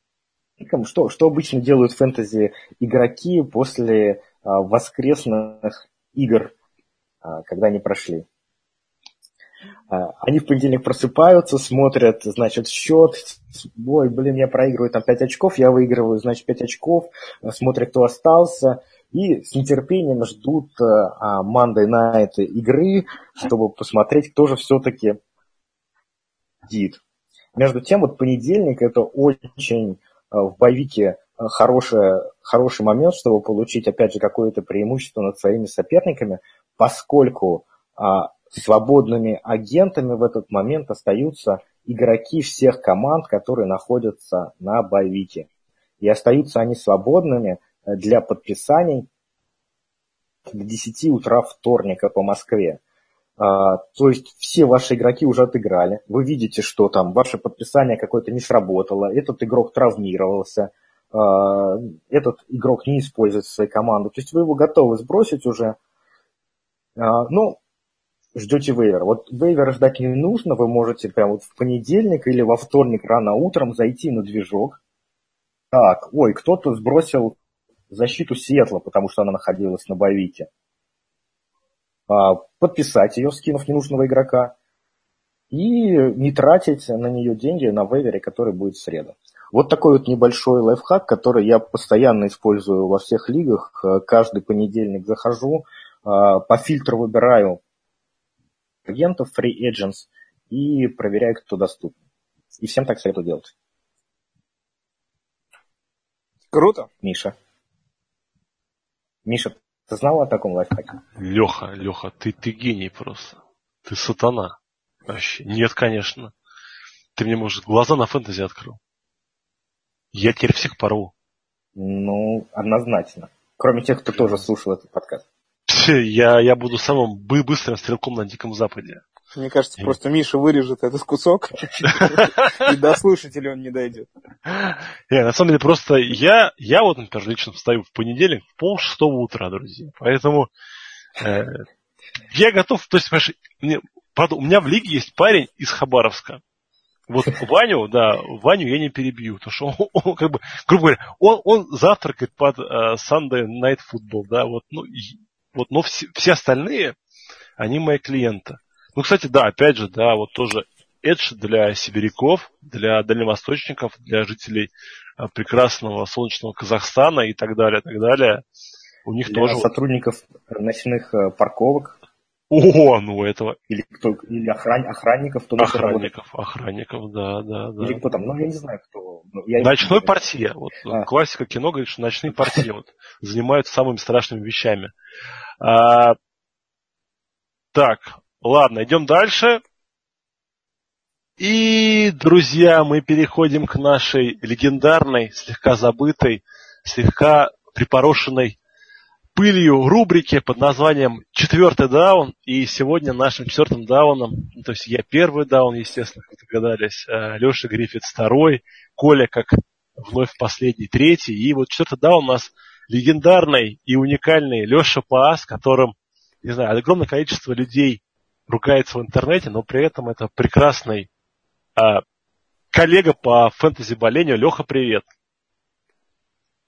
Что, что обычно делают фэнтези игроки после воскресных игр, когда они прошли? А, они в понедельник просыпаются, смотрят, значит, счет. Ой, блин, я проигрываю там 5 очков, я выигрываю, значит, 5 очков. Смотрят, кто остался. И с нетерпением ждут а, Monday Night игры, чтобы посмотреть, кто же все-таки дит. Между тем, вот понедельник это очень а, в боевике хороший, хороший момент, чтобы получить, опять же, какое-то преимущество над своими соперниками, поскольку свободными агентами в этот момент остаются игроки всех команд, которые находятся на боевике. И остаются они свободными э, для подписаний до 10 утра вторника по Москве. А, то есть все ваши игроки уже отыграли. Вы видите, что там ваше подписание какое-то не сработало, этот игрок травмировался, а, этот игрок не использует своей команды. То есть вы его готовы сбросить уже. А, ну, ждете вейвер. Вот вейвера ждать не нужно, вы можете прям вот в понедельник или во вторник рано утром зайти на движок. Так, ой, кто-то сбросил защиту Сиэтла, потому что она находилась на боевике. А, подписать ее, скинув ненужного игрока. И не тратить на нее деньги на вейвере, который будет в среду. Вот такой вот небольшой лайфхак, который я постоянно использую во всех лигах. Каждый понедельник захожу, а, по фильтру выбираю агентов, free agents, и проверяю, кто доступен. И всем так советую делать. Круто. Миша. Миша, ты знал о таком лайфхаке? Леха, Леха, ты, ты гений просто. Ты сатана. Вообще. Нет, конечно. Ты мне, может, глаза на фэнтези открыл. Я теперь всех порву. Ну, однозначно. Кроме тех, кто тоже слушал этот подкаст. я, я буду самым быстрым стрелком на Диком Западе. Мне кажется, и... просто Миша вырежет этот кусок, и до слушателей он не дойдет. Не, на самом деле, просто я, я вот, например, лично встаю в понедельник в пол шестого утра, друзья. Поэтому э, я готов, то есть, понимаешь, мне, правда, у меня в лиге есть парень из Хабаровска. Вот Ваню, да, Ваню я не перебью, потому что он, он как бы, грубо говоря, он, он завтракает под uh, Sunday Night Football, да, вот, ну, вот, но все, все остальные, они мои клиенты. Ну, кстати, да, опять же, да, вот тоже Edge для сибиряков, для дальневосточников, для жителей а, прекрасного солнечного Казахстана и так далее, так далее. У них для тоже... сотрудников ночных э, парковок. О, ну этого. Или кто, или охран, охранников, кто Охранников, охранников, да, да, да. Или кто там, ну я не знаю, кто. Ну, я Ночной портье. Вот а. классика кино говорит, что ночные портье вот, занимаются самыми страшными вещами. А, так, ладно, идем дальше. И, друзья, мы переходим к нашей легендарной, слегка забытой, слегка припорошенной пылью рубрике под названием «Четвертый даун». И сегодня нашим четвертым дауном, ну, то есть я первый даун, естественно, как догадались, э, Леша Гриффит второй, Коля как вновь последний, третий. И вот четвертый даун у нас легендарный и уникальный Леша Паас, которым, не знаю, огромное количество людей ругается в интернете, но при этом это прекрасный а, коллега по фэнтези-болению. Леха, привет.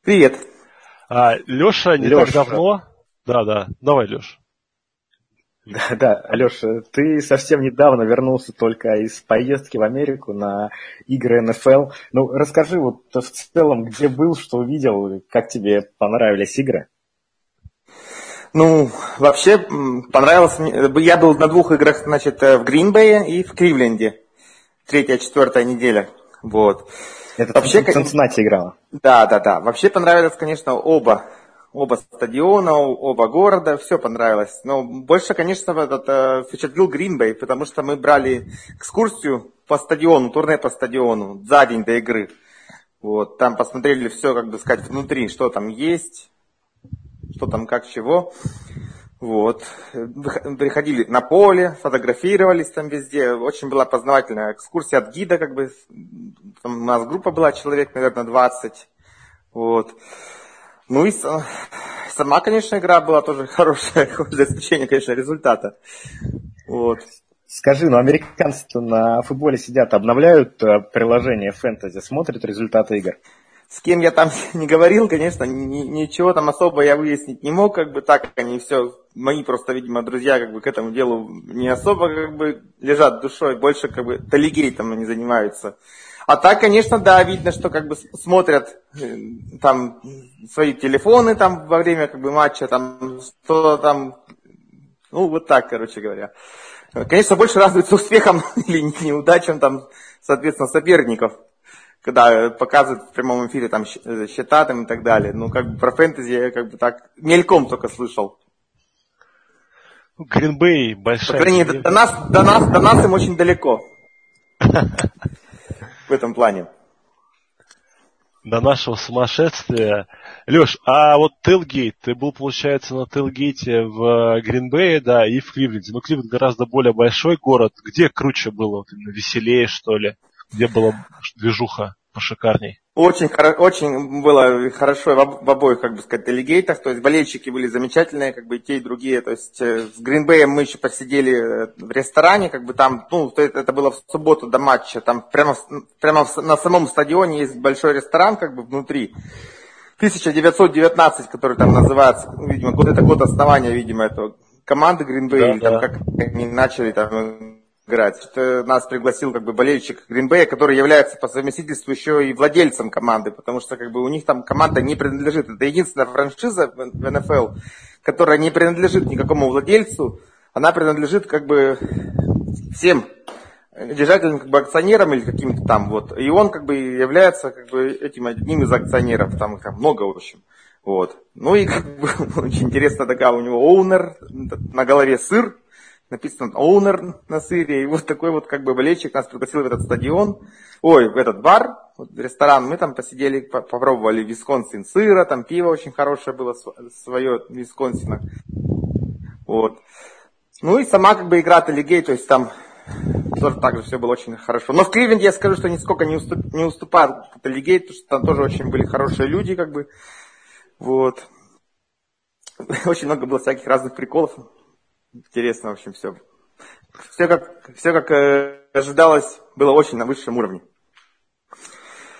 Привет. А, Леша не Леша. так давно... Да, да, давай, Леша. Да, да, Алеша, ты совсем недавно вернулся только из поездки в Америку на игры НФЛ. Ну, расскажи вот в целом, где был, что увидел, как тебе понравились игры? Ну, вообще понравилось Я был на двух играх, значит, в Гринбее и в Кривленде. Третья, четвертая неделя. Вот. Это вообще, в Цинциннати играла? Да, да, да. Вообще понравилось, конечно, оба оба стадиона, оба города, все понравилось. Но больше, конечно, этот, э, впечатлил Гринбей, потому что мы брали экскурсию по стадиону, турне по стадиону за день до игры. Вот, там посмотрели все, как бы сказать, внутри, что там есть, что там как чего. Вот. Приходили на поле, фотографировались там везде. Очень была познавательная экскурсия от гида, как бы. Там у нас группа была, человек, наверное, 20. Вот. Ну и сама, конечно, игра была тоже хорошая, за исключением, конечно, результата. Вот. Скажи, ну американцы-то на футболе сидят, обновляют э, приложение фэнтези, смотрят результаты игр? С кем я там не говорил, конечно, ни, ничего там особо я выяснить не мог, как бы так они все, мои просто, видимо, друзья как бы к этому делу не особо как бы лежат душой, больше как бы талигей там они занимаются. А так, конечно, да, видно, что как бы смотрят э, там свои телефоны там во время как бы матча, там что там, ну вот так, короче говоря. Конечно, больше радуются успехам или неудачам там, соответственно, соперников, когда показывают в прямом эфире там э, счета там и так далее. Ну, как бы про фэнтези я как бы так мельком только слышал. Гринбей большая. По крайней мере, до нас, до нас, до нас им очень далеко. в этом плане. До нашего сумасшествия. Леш, а вот Телгейт, ты был, получается, на Телгейте в Гринбее, да, и в Кливленде. Но Кливленд гораздо более большой город. Где круче было? Вот именно веселее, что ли? Где была движуха пошикарней? Очень, очень было хорошо в, обоих, как бы сказать, делегейтах, то есть болельщики были замечательные, как бы и те, и другие, то есть э, с Гринбеем мы еще посидели э, в ресторане, как бы там, ну, это, было в субботу до матча, там прямо, прямо на самом стадионе есть большой ресторан, как бы внутри, 1919, который там называется, видимо, год, это год основания, видимо, этого команды Гринбей, да, да. как они начали там играть. Что нас пригласил как бы болельщик Гринбея, который является по совместительству еще и владельцем команды, потому что как бы у них там команда не принадлежит. Это единственная франшиза в НФЛ, которая не принадлежит никакому владельцу. Она принадлежит как бы всем держателям, как бы акционерам или каким-то там вот. И он как бы является как бы этим одним из акционеров. Там их много, в общем. Вот. Ну и как бы очень интересно такая у него оунер, на голове сыр, написано owner на сыре, и вот такой вот как бы болельщик нас пригласил в этот стадион, ой, в этот бар, вот, ресторан, мы там посидели, попробовали висконсин сыра, там пиво очень хорошее было, свое висконсина, вот. Ну и сама как бы игра Талигей, то есть там тоже так же все было очень хорошо. Но в Кливленде я скажу, что нисколько не, уступ, не уступал Талигей, потому что там тоже очень были хорошие люди, как бы, вот. Очень много было всяких разных приколов. Интересно, в общем, все. Все как, все как э, ожидалось, было очень на высшем уровне.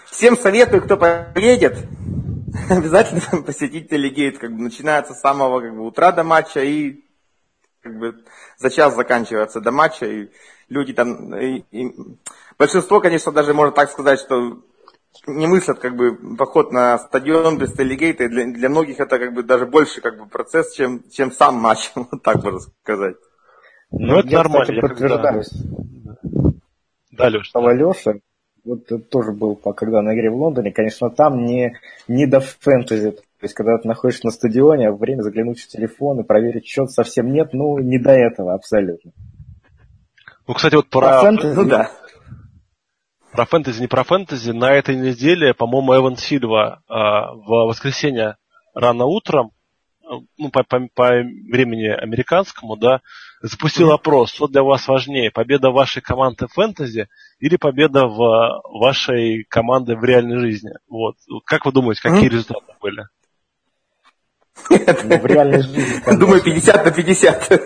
Всем советую, кто поедет, обязательно посетить Телегейт. Как бы начинается с самого как бы, утра до матча и как бы за час заканчивается до матча. И люди там, и, и, большинство, конечно, даже можно так сказать, что не мыслят как бы поход на стадион без телегейта. Для, для многих это как бы даже больше как бы процесс, чем, чем сам матч, вот так можно сказать. Ну, это я, нормально. Кстати, подтверждаюсь. Да, Леша. Что Леша, вот тоже был, когда на игре в Лондоне, конечно, там не, не до фэнтези. То есть, когда ты находишься на стадионе, а время заглянуть в телефон и проверить счет совсем нет, ну, не до этого абсолютно. Ну, кстати, вот про... фэнтези, ну, да. Про фэнтези, не про фэнтези, на этой неделе, по-моему, Эван Сильва э, в воскресенье рано утром, ну, по, по, по времени американскому, да, запустил опрос, что для вас важнее, победа вашей команды в фэнтези или победа в вашей команды в реальной жизни. Вот. Как вы думаете, какие результаты были? Ну, в реальной жизни. Думаю, 50 на 50.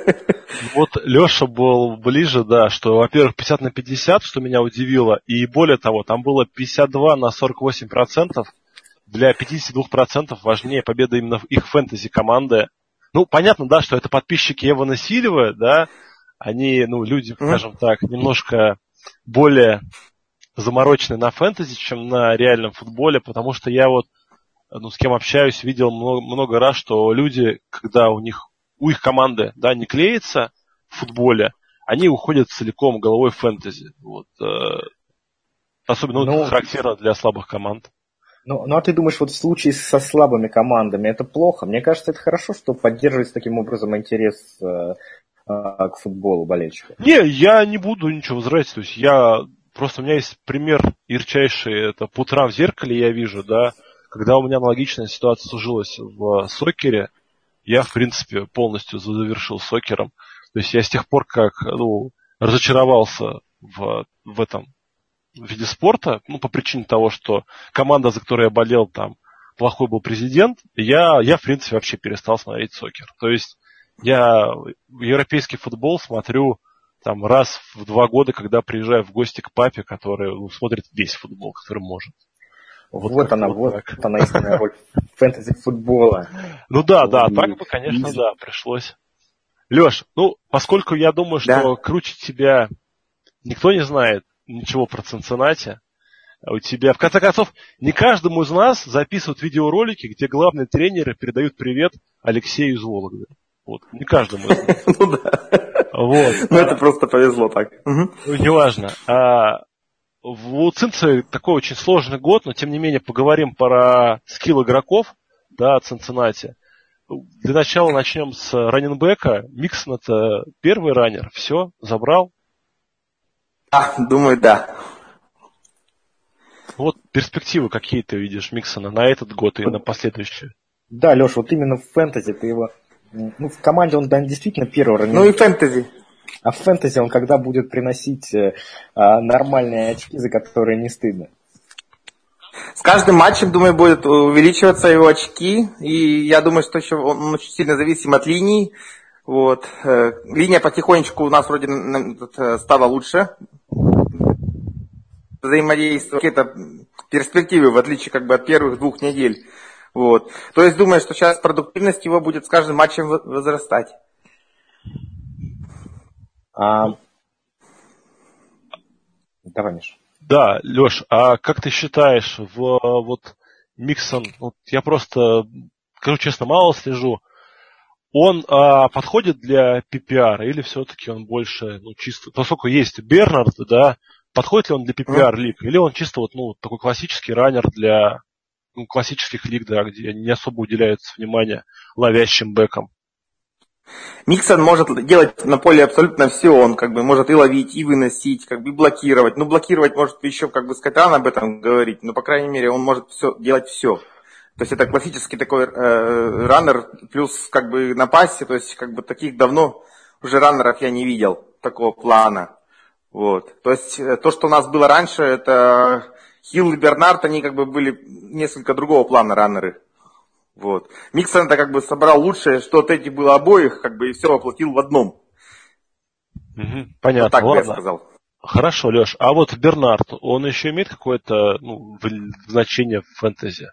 Вот Леша был ближе, да, что, во-первых, 50 на 50, что меня удивило, и более того, там было 52 на 48 процентов. Для 52% важнее победа именно их фэнтези команды. Ну, понятно, да, что это подписчики Эвана Сильвы, да, они, ну, люди, скажем так, немножко более замороченные на фэнтези, чем на реальном футболе, потому что я вот ну, с кем общаюсь, видел много, много раз, что люди, когда у них, у их команды, да, не клеится в футболе, они уходят целиком головой в фэнтези. Вот, э, особенно ну, это характерно для слабых команд. Ну, ну, а ты думаешь, вот в случае со слабыми командами это плохо? Мне кажется, это хорошо, что поддерживать таким образом интерес э, э, к футболу болельщиков. Не, я не буду ничего возражать. То есть я просто у меня есть пример ярчайший, это по утрам в зеркале я вижу, да, когда у меня аналогичная ситуация сложилась в сокере, я, в принципе, полностью завершил сокером. То есть я с тех пор, как ну, разочаровался в, в этом виде спорта, ну, по причине того, что команда, за которой я болел, там, плохой был президент, я, я, в принципе, вообще перестал смотреть сокер. То есть я европейский футбол смотрю там раз в два года, когда приезжаю в гости к папе, который ну, смотрит весь футбол, который может. Вот, вот она, вот, вот она истинная роль фэнтези футбола. Ну да, да, так бы, конечно, да, пришлось. Леш, ну, поскольку я думаю, что да. круче тебя никто не знает ничего про Цинциннати, а у тебя, в конце концов, не каждому из нас записывают видеоролики, где главные тренеры передают привет Алексею из Вологды. Вот, не каждому из нас. Ну да. Вот. Ну это просто повезло так. Ну, неважно. У Цинцы такой очень сложный год, но тем не менее поговорим про скилл игроков, да, Цинциннати. Для начала начнем с раненбека. Миксон это первый раннер. Все, забрал? А, думаю, да. Вот перспективы какие ты видишь Миксона на этот год и на последующие? Да, Леша, вот именно в фэнтези ты его... Ну, в команде он, да, действительно первый раннер. Ну и фэнтези. А в фэнтези он когда будет приносить э, а, нормальные очки, за которые не стыдно? С каждым матчем, думаю, будет увеличиваться его очки. И я думаю, что еще он очень сильно зависим от линий. Вот. Э, линия потихонечку у нас вроде э, стала лучше. Взаимодействие, какие-то перспективы, в отличие как бы от первых двух недель. Вот. То есть думаю, что сейчас продуктивность его будет с каждым матчем возрастать. А... Давай, Миш. Да, Леш, а как ты считаешь, в вот Миксон, вот я просто, скажу честно, мало слежу, он а, подходит для PPR или все-таки он больше, ну, чисто, поскольку есть Бернард, да, подходит ли он для PPR лиг, или он чисто вот, ну, такой классический раннер для ну, классических лиг, да, где не особо уделяется внимание ловящим бэкам? Миксон может делать на поле абсолютно все. Он как бы может и ловить, и выносить, как бы и блокировать. Ну, блокировать может еще, как бы рано об этом говорить, но, по крайней мере, он может все, делать все. То есть это классический такой э, раннер, плюс как бы на пассе, то есть как бы таких давно уже раннеров я не видел такого плана. Вот. То есть э, то, что у нас было раньше, это Хилл и Бернард, они как бы были несколько другого плана раннеры. Вот. Миксон это как бы собрал лучшее, что от этих было обоих, как бы и все воплотил в одном. Угу, понятно. Вот так Ладно. бы я сказал. Хорошо, Леш. А вот Бернард, он еще имеет какое-то ну, значение в фэнтези?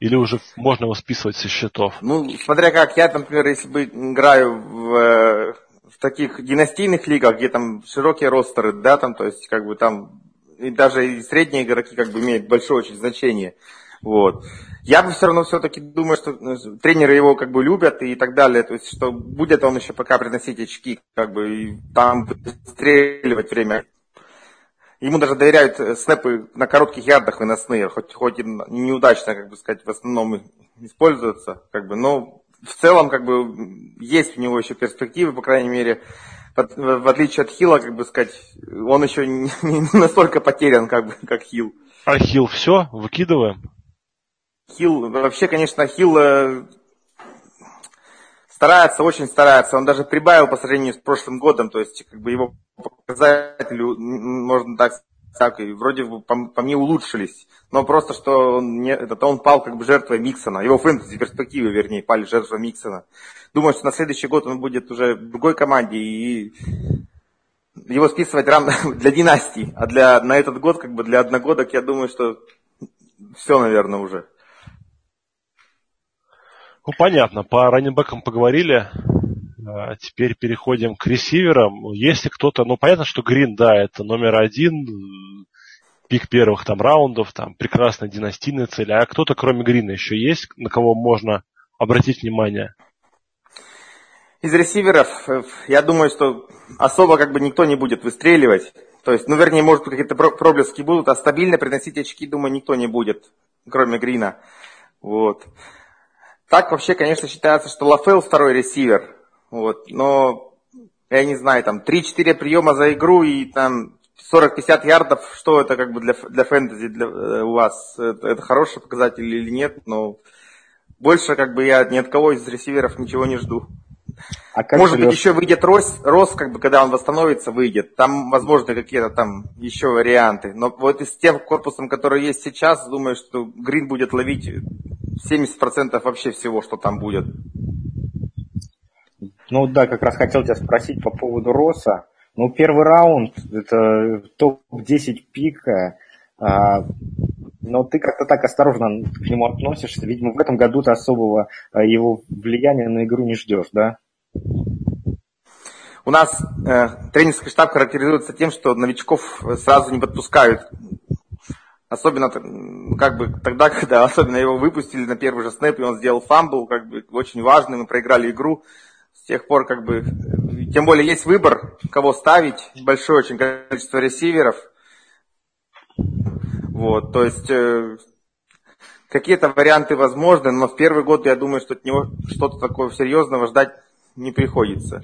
Или уже можно его списывать со счетов? Ну, смотря как, я, например, если бы играю в, э, в таких династийных лигах, где там широкие ростеры, да, там, то есть, как бы там, и даже и средние игроки, как бы, имеют большое очень значение. Вот. Я бы все равно все-таки думаю, что ну, тренеры его как бы любят и так далее. То есть, что будет он еще пока приносить очки, как бы, и там стреливать время. Ему даже доверяют э, снэпы на коротких ярдах выносные, хоть, хоть и неудачно, как бы сказать, в основном используются, как бы, но в целом, как бы, есть у него еще перспективы, по крайней мере, в, отличие от Хила, как бы сказать, он еще не настолько потерян, как бы, как Хил. А Хил все, выкидываем? Хил, вообще, конечно, Хил э, старается, очень старается. Он даже прибавил по сравнению с прошлым годом, то есть как бы его показатели, можно так так, и вроде бы по, по мне улучшились. Но просто, что он, не, это, он пал как бы жертвой Миксона. Его фэнтези перспективы, вернее, пали жертвой Миксона. Думаю, что на следующий год он будет уже в другой команде, и его списывать рано для династии. А для, на этот год, как бы для одногодок, я думаю, что все, наверное, уже. Ну, понятно. По раннинбекам поговорили. А теперь переходим к ресиверам. Если кто-то, ну понятно, что Грин, да, это номер один, пик первых там раундов, там прекрасная династийная цель. А кто-то кроме Грина еще есть, на кого можно обратить внимание? Из ресиверов, я думаю, что особо как бы никто не будет выстреливать. То есть, ну, вернее, может, какие-то проблески будут, а стабильно приносить очки, думаю, никто не будет, кроме Грина. Вот. Так вообще, конечно, считается, что Лафел второй ресивер. Вот, но я не знаю, там 3-4 приема за игру и там 40-50 ярдов, что это как бы для, для фэнтези для, э, у вас? Это, это хороший показатель или нет? Но больше как бы я ни от кого из ресиверов ничего не жду. А как Может быть, еще выйдет Рос, Рос, как бы, когда он восстановится, выйдет. Там, возможно, какие-то там еще варианты. Но вот из тем корпусом, который есть сейчас, думаю, что Грин будет ловить 70% вообще всего, что там будет. Ну да, как раз хотел тебя спросить по поводу Роса. Ну, первый раунд, это топ-10 пика, а, но ты как-то так осторожно к нему относишься. Видимо, в этом году ты особого а, его влияния на игру не ждешь, да? У нас э, тренерский штаб характеризуется тем, что новичков сразу не подпускают. Особенно как бы тогда, когда особенно его выпустили на первый же snap, и он сделал fumble, как бы очень важный, мы проиграли игру с тех пор как бы, тем более есть выбор, кого ставить, большое очень количество ресиверов. Вот, то есть э, какие-то варианты возможны, но в первый год я думаю, что от него что-то такое серьезного ждать не приходится.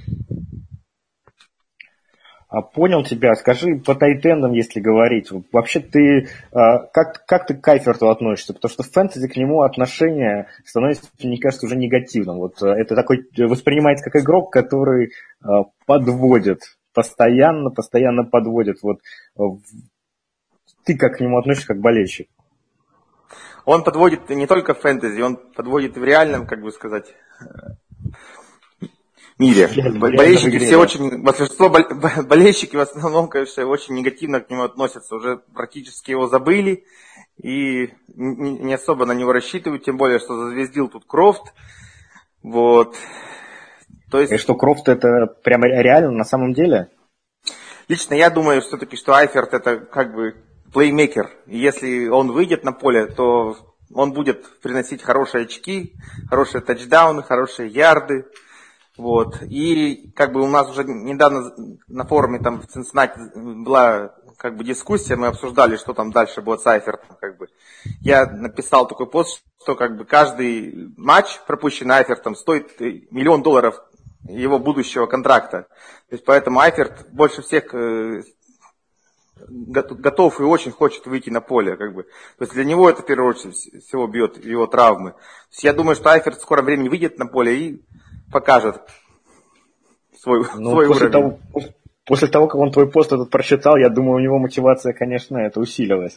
А, понял тебя. Скажи по тайтендам, если говорить. Вообще ты а, как, как ты к Кайферту относишься? Потому что в фэнтези к нему отношение становится, мне кажется, уже негативным. Вот а, это такой воспринимается как игрок, который подводит. Постоянно, постоянно подводит. Вот ты как к нему относишься, как болельщик? Он подводит не только в фэнтези, он подводит в реальном, как бы сказать, мире. Болельщики все очень, большинство болельщики в основном, конечно, очень негативно к нему относятся, уже практически его забыли и не особо на него рассчитывают, тем более, что зазвездил тут Крофт. Вот. То есть... И что Крофт это прямо реально на самом деле? Лично я думаю все-таки, что Айферт это как бы плеймейкер. Если он выйдет на поле, то он будет приносить хорошие очки, хорошие тачдауны, хорошие ярды. Вот. И как бы у нас уже недавно на форуме там в Цинциннати была как бы дискуссия, мы обсуждали, что там дальше будет с Айфертом. Как бы. Я написал такой пост, что как бы каждый матч, пропущенный Айфертом, стоит миллион долларов его будущего контракта. То есть поэтому Айферт больше всех э, готов и очень хочет выйти на поле. Как бы. То есть для него это в первую очередь всего бьет его травмы. То есть я думаю, что Айферт в скором времени выйдет на поле и покажет свой, ну, свой после уровень. Того, после того, как он твой пост этот прочитал, я думаю, у него мотивация, конечно, это усилилась.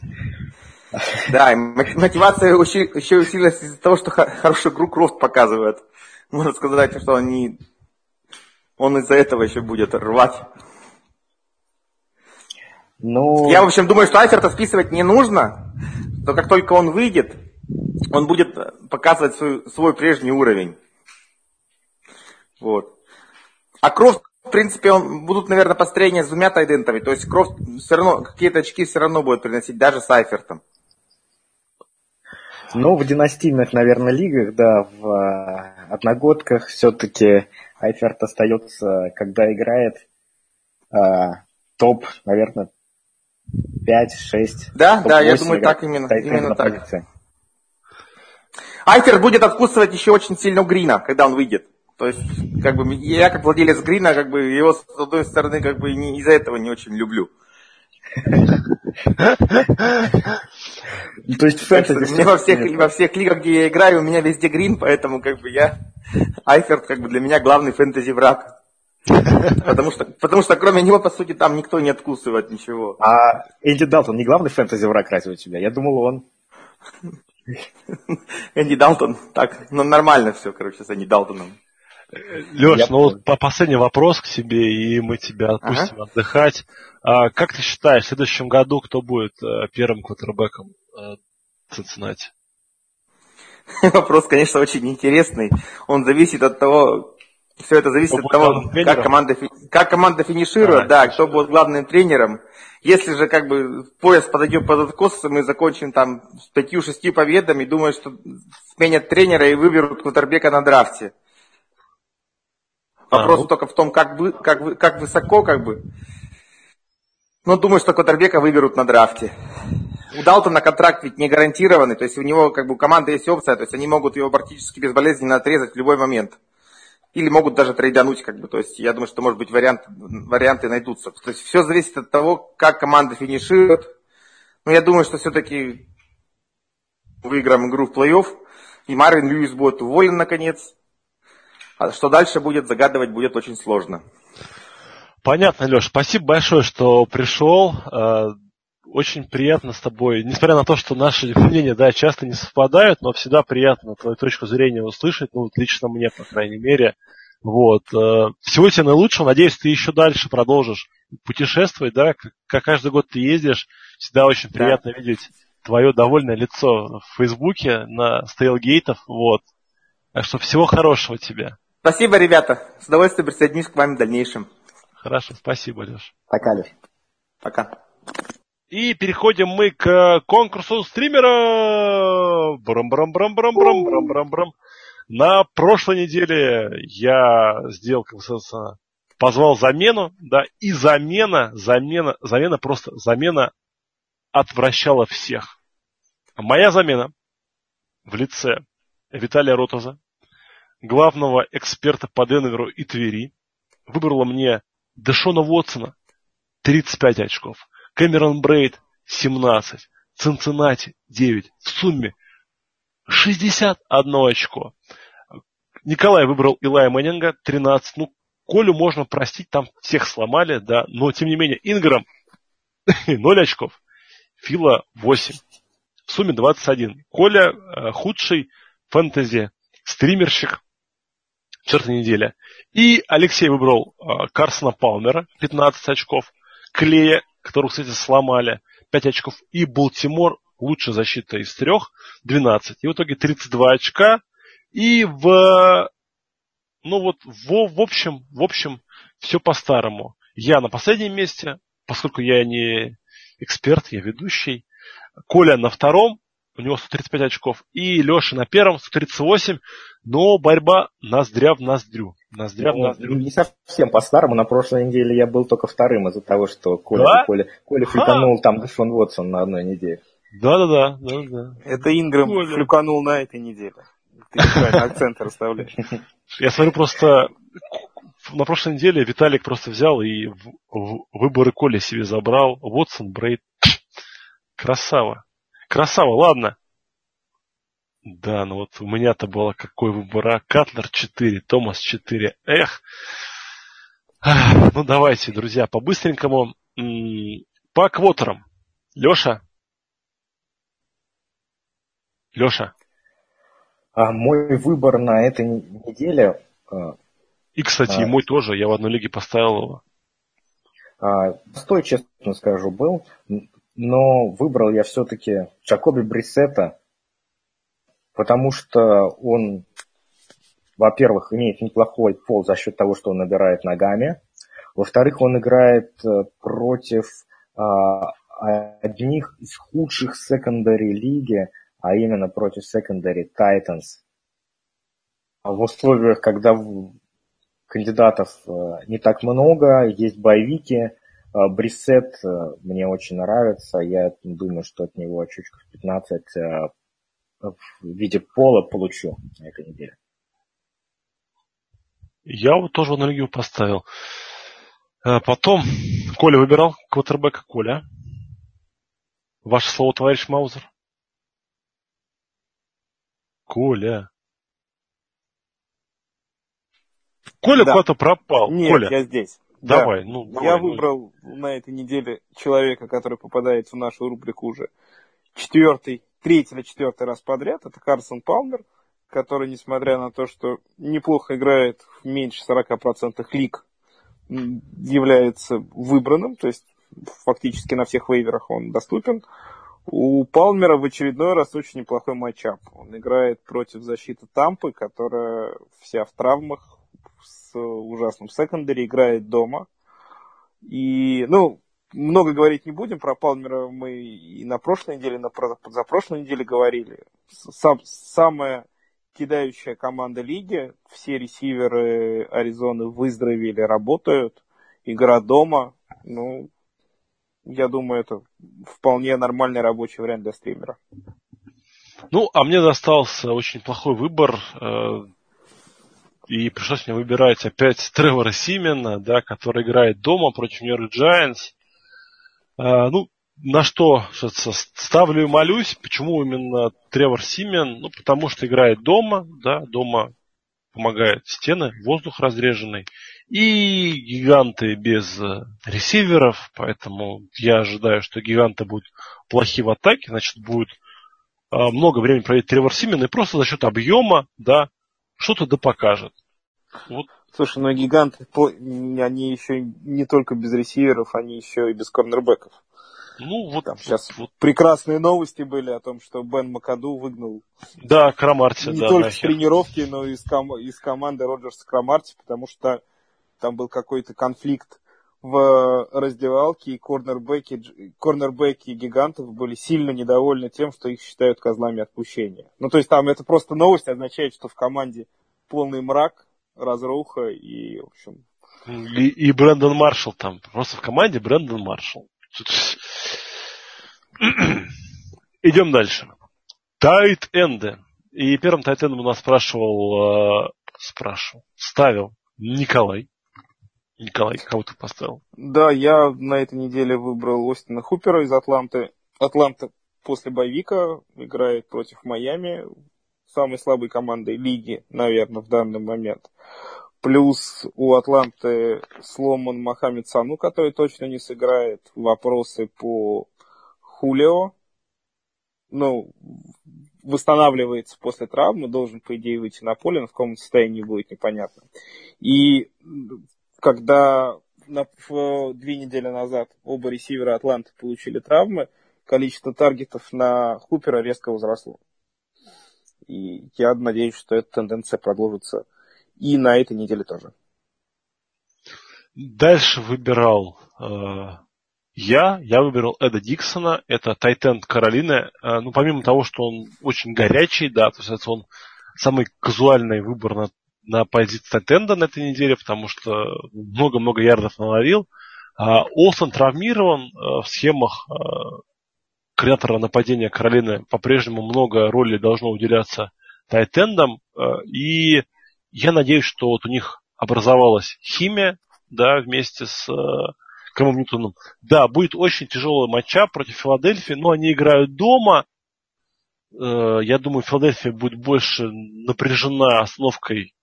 Да, мотивация еще усилилась из-за того, что хорошую игру Крофт показывает. Можно сказать, что они, он из-за этого еще будет рвать. Ну... Я, в общем, думаю, что Айферта списывать не нужно, но как только он выйдет, он будет показывать свой, свой прежний уровень. Вот. А Крофт, в принципе, он, будут, наверное, построения с двумя тайдентами. То есть Крофт все равно, какие-то очки все равно будет приносить, даже с Айфертом. Ну, в династийных, наверное, лигах, да, в э, одногодках все-таки Айферт остается, когда играет э, топ, наверное, 5-6. Да, да, я думаю, так именно. Именно так. Позиции. Айферт будет откусывать еще очень сильно Грина, когда он выйдет То есть, как бы, я как владелец Грина, как бы, его с одной стороны, как бы, из-за этого не очень люблю. То есть фэнтези... Мне во всех, во всех лигах, где я играю, у меня везде грин, поэтому как бы я... Айферт как бы для меня главный фэнтези враг. Потому что, потому что кроме него, по сути, там никто не откусывает ничего. А Энди Далтон не главный фэнтези враг разве у тебя? Я думал, он... Энди Далтон, так, ну нормально все, короче, с Энди Далтоном. Леш, ну вот по последний вопрос к тебе, и мы тебя отпустим ага. отдыхать. А, как ты считаешь, в следующем году кто будет а, первым квотербеком а, Цинциннати? Вопрос, конечно, очень интересный. Он зависит от того, все это зависит кто от того, как команда, как команда финиширует, а, да, кто будет главным тренером. Если же как бы пояс подойдет под откос, мы закончим там с пятью-шестью победами, думаю, что сменят тренера и выберут квотербека на драфте. Вопрос а, ну... только в том, как, вы, как, вы, как высоко, как бы. Но думаю, что Квотербека выберут на драфте. У Далтона контракт ведь не гарантированный, то есть у него как бы у команды есть опция, то есть они могут его практически безболезненно отрезать в любой момент. Или могут даже трейдануть, как бы, то есть я думаю, что может быть вариант, варианты найдутся. То есть все зависит от того, как команда финиширует. Но я думаю, что все-таки выиграем игру в плей-офф, и Марвин Льюис будет уволен наконец. А что дальше будет, загадывать будет очень сложно. Понятно, Леш. Спасибо большое, что пришел. Э, очень приятно с тобой. Несмотря на то, что наши мнения да, часто не совпадают, но всегда приятно твою точку зрения услышать. Ну, вот лично мне, по крайней мере. Вот. Э, всего тебе наилучшего. Надеюсь, ты еще дальше продолжишь путешествовать, да, как каждый год ты ездишь. Всегда очень приятно да. видеть твое довольное лицо в Фейсбуке на стейлгейтов. Вот. Так что всего хорошего тебе. Спасибо, ребята. С удовольствием присоединюсь к вам в дальнейшем. Хорошо, спасибо, Леш. Пока, Леш. Пока. И переходим мы к конкурсу стримера. Брам брам брам брам брам брам брам брам. На прошлой неделе я сделал, как сказать, позвал замену, да, и замена, замена, замена просто, замена отвращала всех. Моя замена в лице Виталия Ротоза, главного эксперта по Денверу и Твери, выбрала мне Дэшона Уотсона 35 очков, Кэмерон Брейд 17, Цинциннати 9, в сумме 61 очко. Николай выбрал Илая Мэннинга 13. Ну, Колю можно простить, там всех сломали, да, но тем не менее Инграм 0 очков, Фила 8. В сумме 21. Коля э, худший фэнтези стримерщик четвертой неделе. И Алексей выбрал э, Карсона Палмера, 15 очков. Клея, которого, кстати, сломали, 5 очков. И Болтимор, лучшая защита из трех, 12. И в итоге 32 очка. И в... Ну вот, в, в общем, в общем, все по-старому. Я на последнем месте, поскольку я не эксперт, я ведущий. Коля на втором, у него 135 очков. И Леша на первом 138, но борьба ноздря в ноздрю. Ноздря ну, в ноздрю. Не совсем по-старому. На прошлой неделе я был только вторым из-за того, что Коля, да? Коля, Коля флюканул там Дэшон Уотсон на одной неделе. Да-да-да. да, да. Это Инграм Коля. флюканул на этой неделе. Ты неправильно акцент расставляешь. Я смотрю просто на прошлой неделе Виталик просто взял и в, в выборы Коля себе забрал. Уотсон, Брейд. Красава. Красава, ладно. Да, ну вот у меня-то было какой выбор, а? Катлер 4, Томас 4. Эх. Ну давайте, друзья, по-быстренькому. По квотерам. Леша? Леша? А мой выбор на этой неделе... А, и, кстати, а, и мой тоже. Я в одной лиге поставил его. А, стой, честно скажу, был но выбрал я все-таки Джакоби Брисета, потому что он, во-первых, имеет неплохой пол за счет того, что он набирает ногами. Во-вторых, он играет э, против а, одних из худших секондари лиги, а именно против секондари Titans. А в условиях, когда кандидатов э, не так много, есть боевики, Брисет э, мне очень нравится. Я думаю, что от него очечков 15 э, в виде пола получу на этой неделе. Я вот тоже одну лигу поставил. А потом Коля выбирал квотербека Коля. Ваше слово, товарищ Маузер. Коля. Коля да. куда-то пропал. Нет, Коля. я здесь. Давай, да. ну. Давай, я ну... выбрал на этой неделе человека, который попадает в нашу рубрику уже четвертый, третий или четвертый раз подряд. Это Карсон Палмер, который, несмотря на то, что неплохо играет в меньше 40% лиг, является выбранным, то есть фактически на всех вейверах он доступен. У Палмера в очередной раз очень неплохой матчап. Он играет против защиты Тампы, которая вся в травмах, с ужасным секондаре, играет дома. И, ну, много говорить не будем, про Палмера мы и на прошлой неделе, на за прошлой неделе говорили. Сам, самая кидающая команда лиги, все ресиверы Аризоны выздоровели, работают, игра дома, ну, я думаю, это вполне нормальный рабочий вариант для стримера. Ну, а мне достался очень плохой выбор. И пришлось мне выбирать опять Тревора Симена, да, который играет дома против Нью-Йорк Giants. Э, ну, на что ставлю и молюсь. Почему именно Тревор Симен? Ну, потому что играет дома, да, дома помогает стены, воздух разреженный. И гиганты без э, ресиверов, поэтому я ожидаю, что гиганты будут плохи в атаке, значит, будет э, много времени проводить Тревор Симен, и просто за счет объема, да, что-то да покажет. Вот. Слушай, ну гиганты, они еще не только без ресиверов, они еще и без корнербеков. Ну, вот там сейчас вот. прекрасные новости были о том, что Бен Макаду выгнал. Да, Крамарти, Не да, только с тренировки, но и из, ком- из команды Роджерса Крамарти, потому что там был какой-то конфликт в раздевалке, и корнербеки, корнербеки гигантов были сильно недовольны тем, что их считают козлами отпущения. Ну, то есть там это просто новость означает, что в команде полный мрак, разруха и, в общем... И, и Брэндон Маршалл там. Просто в команде Брэндон Маршалл. Идем дальше. Тайт-энды. И первым тайт-эндом у нас спрашивал, э, спрашивал, ставил Николай. Николай, кого ты поставил? Да, я на этой неделе выбрал Остина Хупера из Атланты. Атланта после боевика играет против Майами, самой слабой командой лиги, наверное, в данный момент. Плюс у Атланты сломан Мохаммед Сану, который точно не сыграет. Вопросы по Хулио. Ну, восстанавливается после травмы, должен, по идее, выйти на поле, но в каком состоянии будет непонятно. И когда на, в, две недели назад оба ресивера Атланты получили травмы, количество таргетов на Хупера резко возросло. И я надеюсь, что эта тенденция продолжится и на этой неделе тоже. Дальше выбирал э, я. Я выбирал Эда Диксона. Это Тайтенд Каролины. Э, ну, помимо того, что он очень горячий, да, то есть он самый казуальный выбор на, на позиции Тайтенда на этой неделе, потому что много-много ярдов наловил. А Олсен травмирован э, в схемах э, креатора нападения Каролины по-прежнему много роли должно уделяться тайтендам. Э, и я надеюсь, что вот у них образовалась химия, да, вместе с Кэмом Ньютоном. Да, будет очень тяжелый матча против Филадельфии, но они играют дома. Я думаю, Филадельфия будет больше напряжена остановкой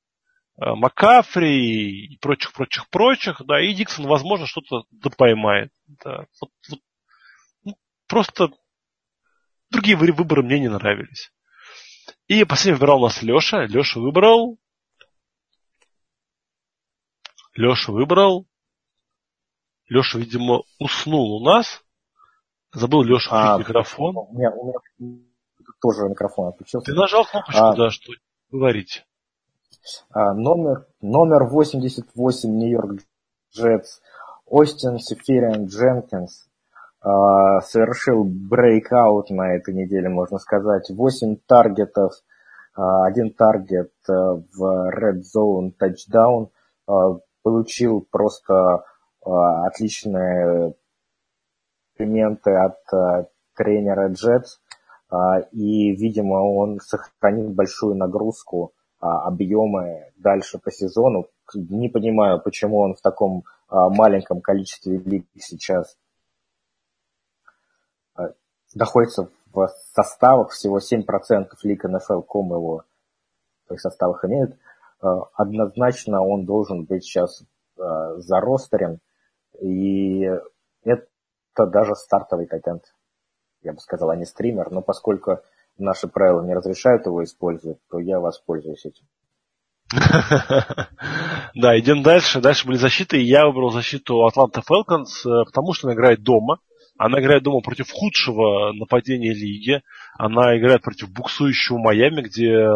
Макафри и прочих, прочих, прочих, да, и Диксон, возможно, что-то допоймает. Да. Вот, вот, ну, просто другие выборы мне не нравились. И последний выбирал у нас Леша. Леша выбрал Леша выбрал. Леша, видимо, уснул у нас. Забыл Леша а, микрофон. У меня, у меня тоже микрофон отключился. Ты нажал кнопочку, а, да, что говорить. А, номер, номер 88 Нью-Йорк Джетс. Остин Сефериан-Дженкинс а, совершил breakout на этой неделе, можно сказать. 8 таргетов, а, один target в Red Zone тачдаун. Получил просто отличные комплименты от тренера Джетс, и, видимо, он сохранит большую нагрузку, объемы дальше по сезону. не понимаю, почему он в таком а, маленьком количестве лиг сейчас а, находится в составах, всего 7% лиг НФЛ.ком его в своих составах имеют. А, однозначно он должен быть сейчас а, за ростерем, и это даже стартовый контент, я бы сказал, а не стример, но поскольку наши правила не разрешают его использовать, то я воспользуюсь этим. Да, идем дальше. Дальше были защиты. Я выбрал защиту Атланта Falcons, э, потому что она играет дома. Она играет дома против худшего нападения лиги. Она играет против буксующего Майами, где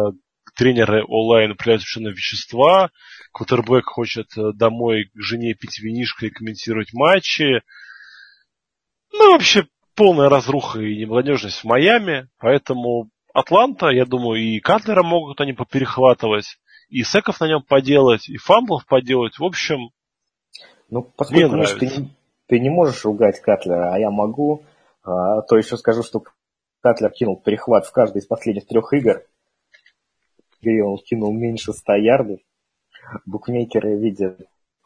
тренеры онлайн проявляют совершенно вещества. Квотербек хочет э, домой к жене пить винишко и комментировать матчи. Ну, вообще, полная разруха и неблагонадежность в Майами. Поэтому Атланта, я думаю, и Катлера могут они поперехватывать и секов на нем поделать, и фамблов поделать. В общем, ну, поскольку Миш, ты, не, ты не можешь ругать Катлера, а я могу, а, то еще скажу, что Катлер кинул перехват в каждой из последних трех игр, где он кинул меньше 100 ярдов. Букмекеры видят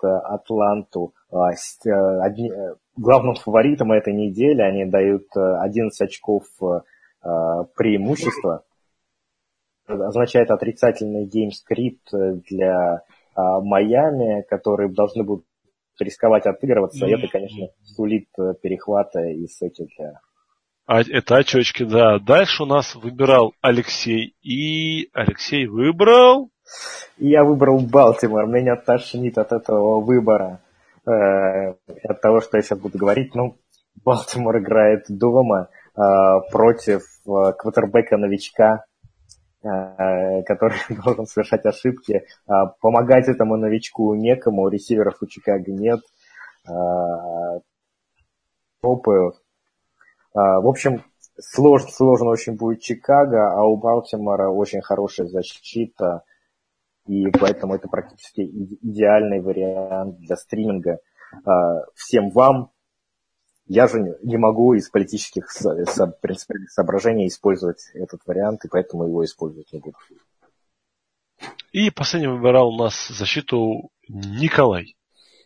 Атланту а, одни, э, главным фаворитом этой недели. Они дают 11 очков преимущества означает отрицательный game script для Майами, которые должны будут рисковать отыгрываться. Это, конечно, сулит э, перехваты и сэки для... А, это очечки, да. Дальше у нас выбирал Алексей. И Алексей выбрал... Я выбрал Балтимор. Меня тошнит от этого выбора. Э, от того, что я сейчас буду говорить. Ну, Балтимор играет дома э, против э, квотербека-новичка Э, который должен совершать ошибки. А, помогать этому новичку некому, ресиверов у Чикаго нет. А, топы. А, в общем, сложно, сложно очень будет Чикаго, а у Балтимора очень хорошая защита, и поэтому это практически идеальный вариант для стриминга. Всем вам, я же не могу из политических принципиальных соображений использовать этот вариант, и поэтому его использовать не буду. И последний выбирал у нас защиту Николай.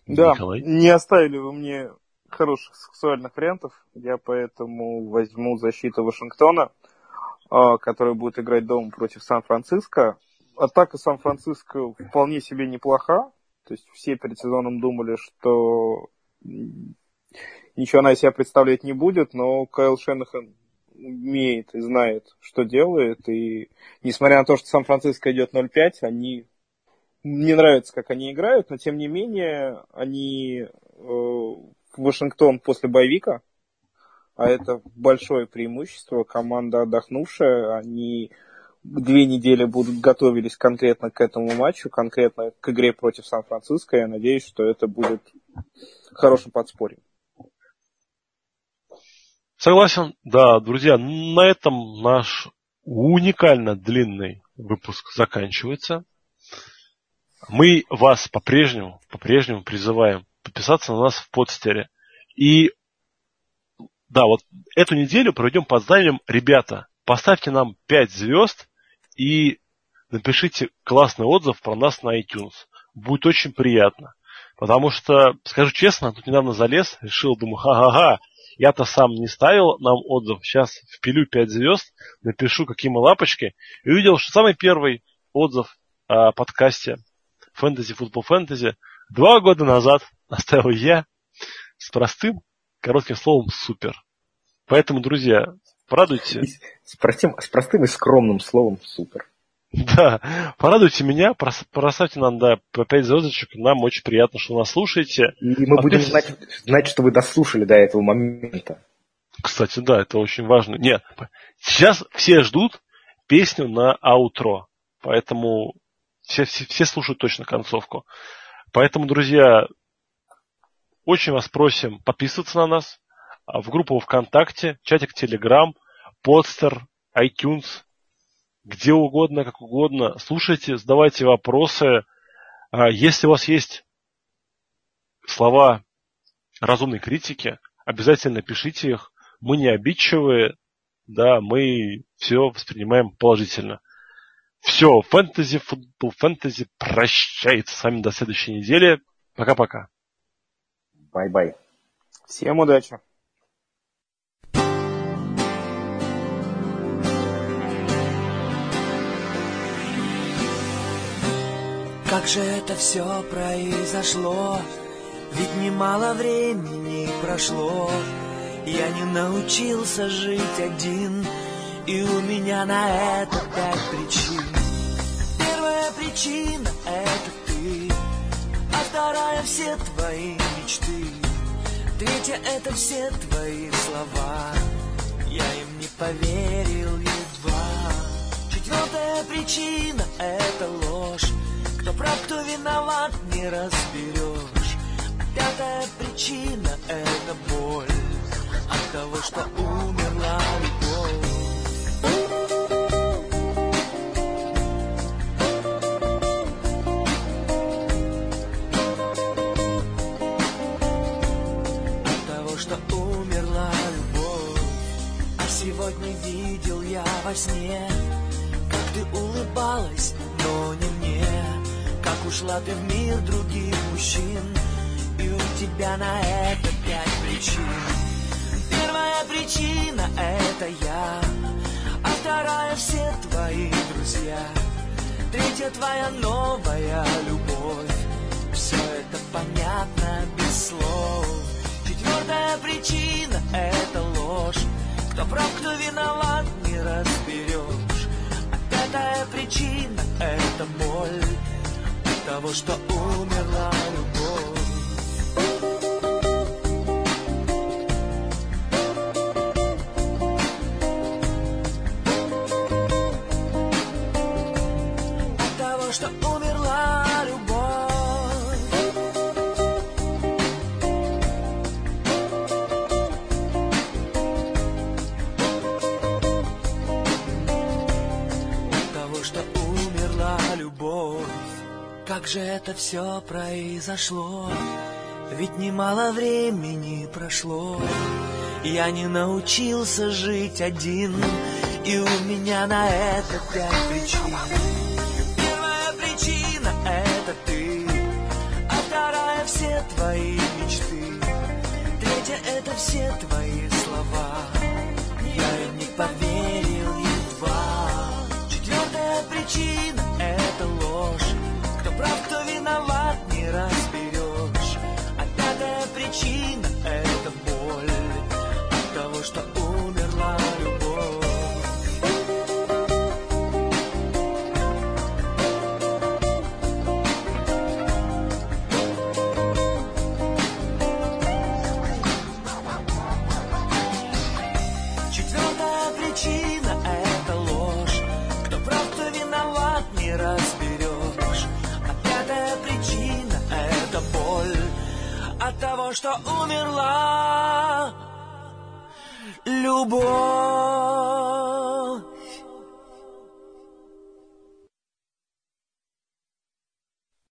Да, Николай. не оставили вы мне хороших сексуальных вариантов. Я поэтому возьму защиту Вашингтона, а, которая будет играть дома против Сан-Франциско. Атака Сан-Франциско вполне себе неплоха. То есть все перед сезоном думали, что ничего она из себя представлять не будет, но Кайл Шенахан умеет и знает, что делает. И несмотря на то, что Сан-Франциско идет 0-5, они мне нравится, как они играют, но тем не менее они э, Вашингтон после боевика, а это большое преимущество. Команда отдохнувшая, они две недели будут готовились конкретно к этому матчу, конкретно к игре против Сан-Франциско. Я надеюсь, что это будет хорошим подспорьем. Согласен, да, друзья, на этом наш уникально длинный выпуск заканчивается. Мы вас по-прежнему, по-прежнему призываем подписаться на нас в подстере. И да, вот эту неделю проведем под знанием ребята. Поставьте нам 5 звезд и напишите классный отзыв про нас на iTunes. Будет очень приятно. Потому что, скажу честно, тут недавно залез, решил, думаю, ха-ха-ха, я-то сам не ставил нам отзыв. Сейчас впилю 5 звезд, напишу, какие мы лапочки. И увидел, что самый первый отзыв о подкасте Fantasy Football Fantasy два года назад оставил я с простым, коротким словом «супер». Поэтому, друзья, порадуйте. С простым, с простым и скромным словом «супер». Да, порадуйте меня, проставьте нам, да, по 5 звездочек, нам очень приятно, что нас слушаете. И мы будем знать, знать, что вы дослушали до этого момента. Кстати, да, это очень важно. Нет, сейчас все ждут песню на аутро, поэтому все, все, все слушают точно концовку. Поэтому, друзья, очень вас просим подписываться на нас в группу ВКонтакте, чатик Телеграм, Подстер, iTunes, где угодно, как угодно. Слушайте, задавайте вопросы. А если у вас есть слова разумной критики, обязательно пишите их. Мы не обидчивые, да, мы все воспринимаем положительно. Все, фэнтези, футбол, фэнтези прощается с вами до следующей недели. Пока-пока. Bye-bye. Всем удачи. Же это все произошло? Ведь немало времени прошло. Я не научился жить один, и у меня на это пять причин. Первая причина — это ты, а вторая — все твои мечты. Третья — это все твои слова, я им не поверил едва. Четвертая причина — это ложь, кто прав, кто виноват, не разберешь. А пятая причина — это боль от того, что умерла тебя на это пять причин. Первая причина — это я, а вторая — все твои друзья. Третья — твоя новая любовь. Все это понятно без слов. Четвертая причина — это ложь. Кто прав, кто виноват, не разберешь. А пятая причина — это боль от того, что умерла любовь. Это все произошло? Ведь немало времени прошло. Я не научился жить один, и у меня на это пять причин. Первая причина — это ты, а вторая — все твои мечты. Третья — это все твои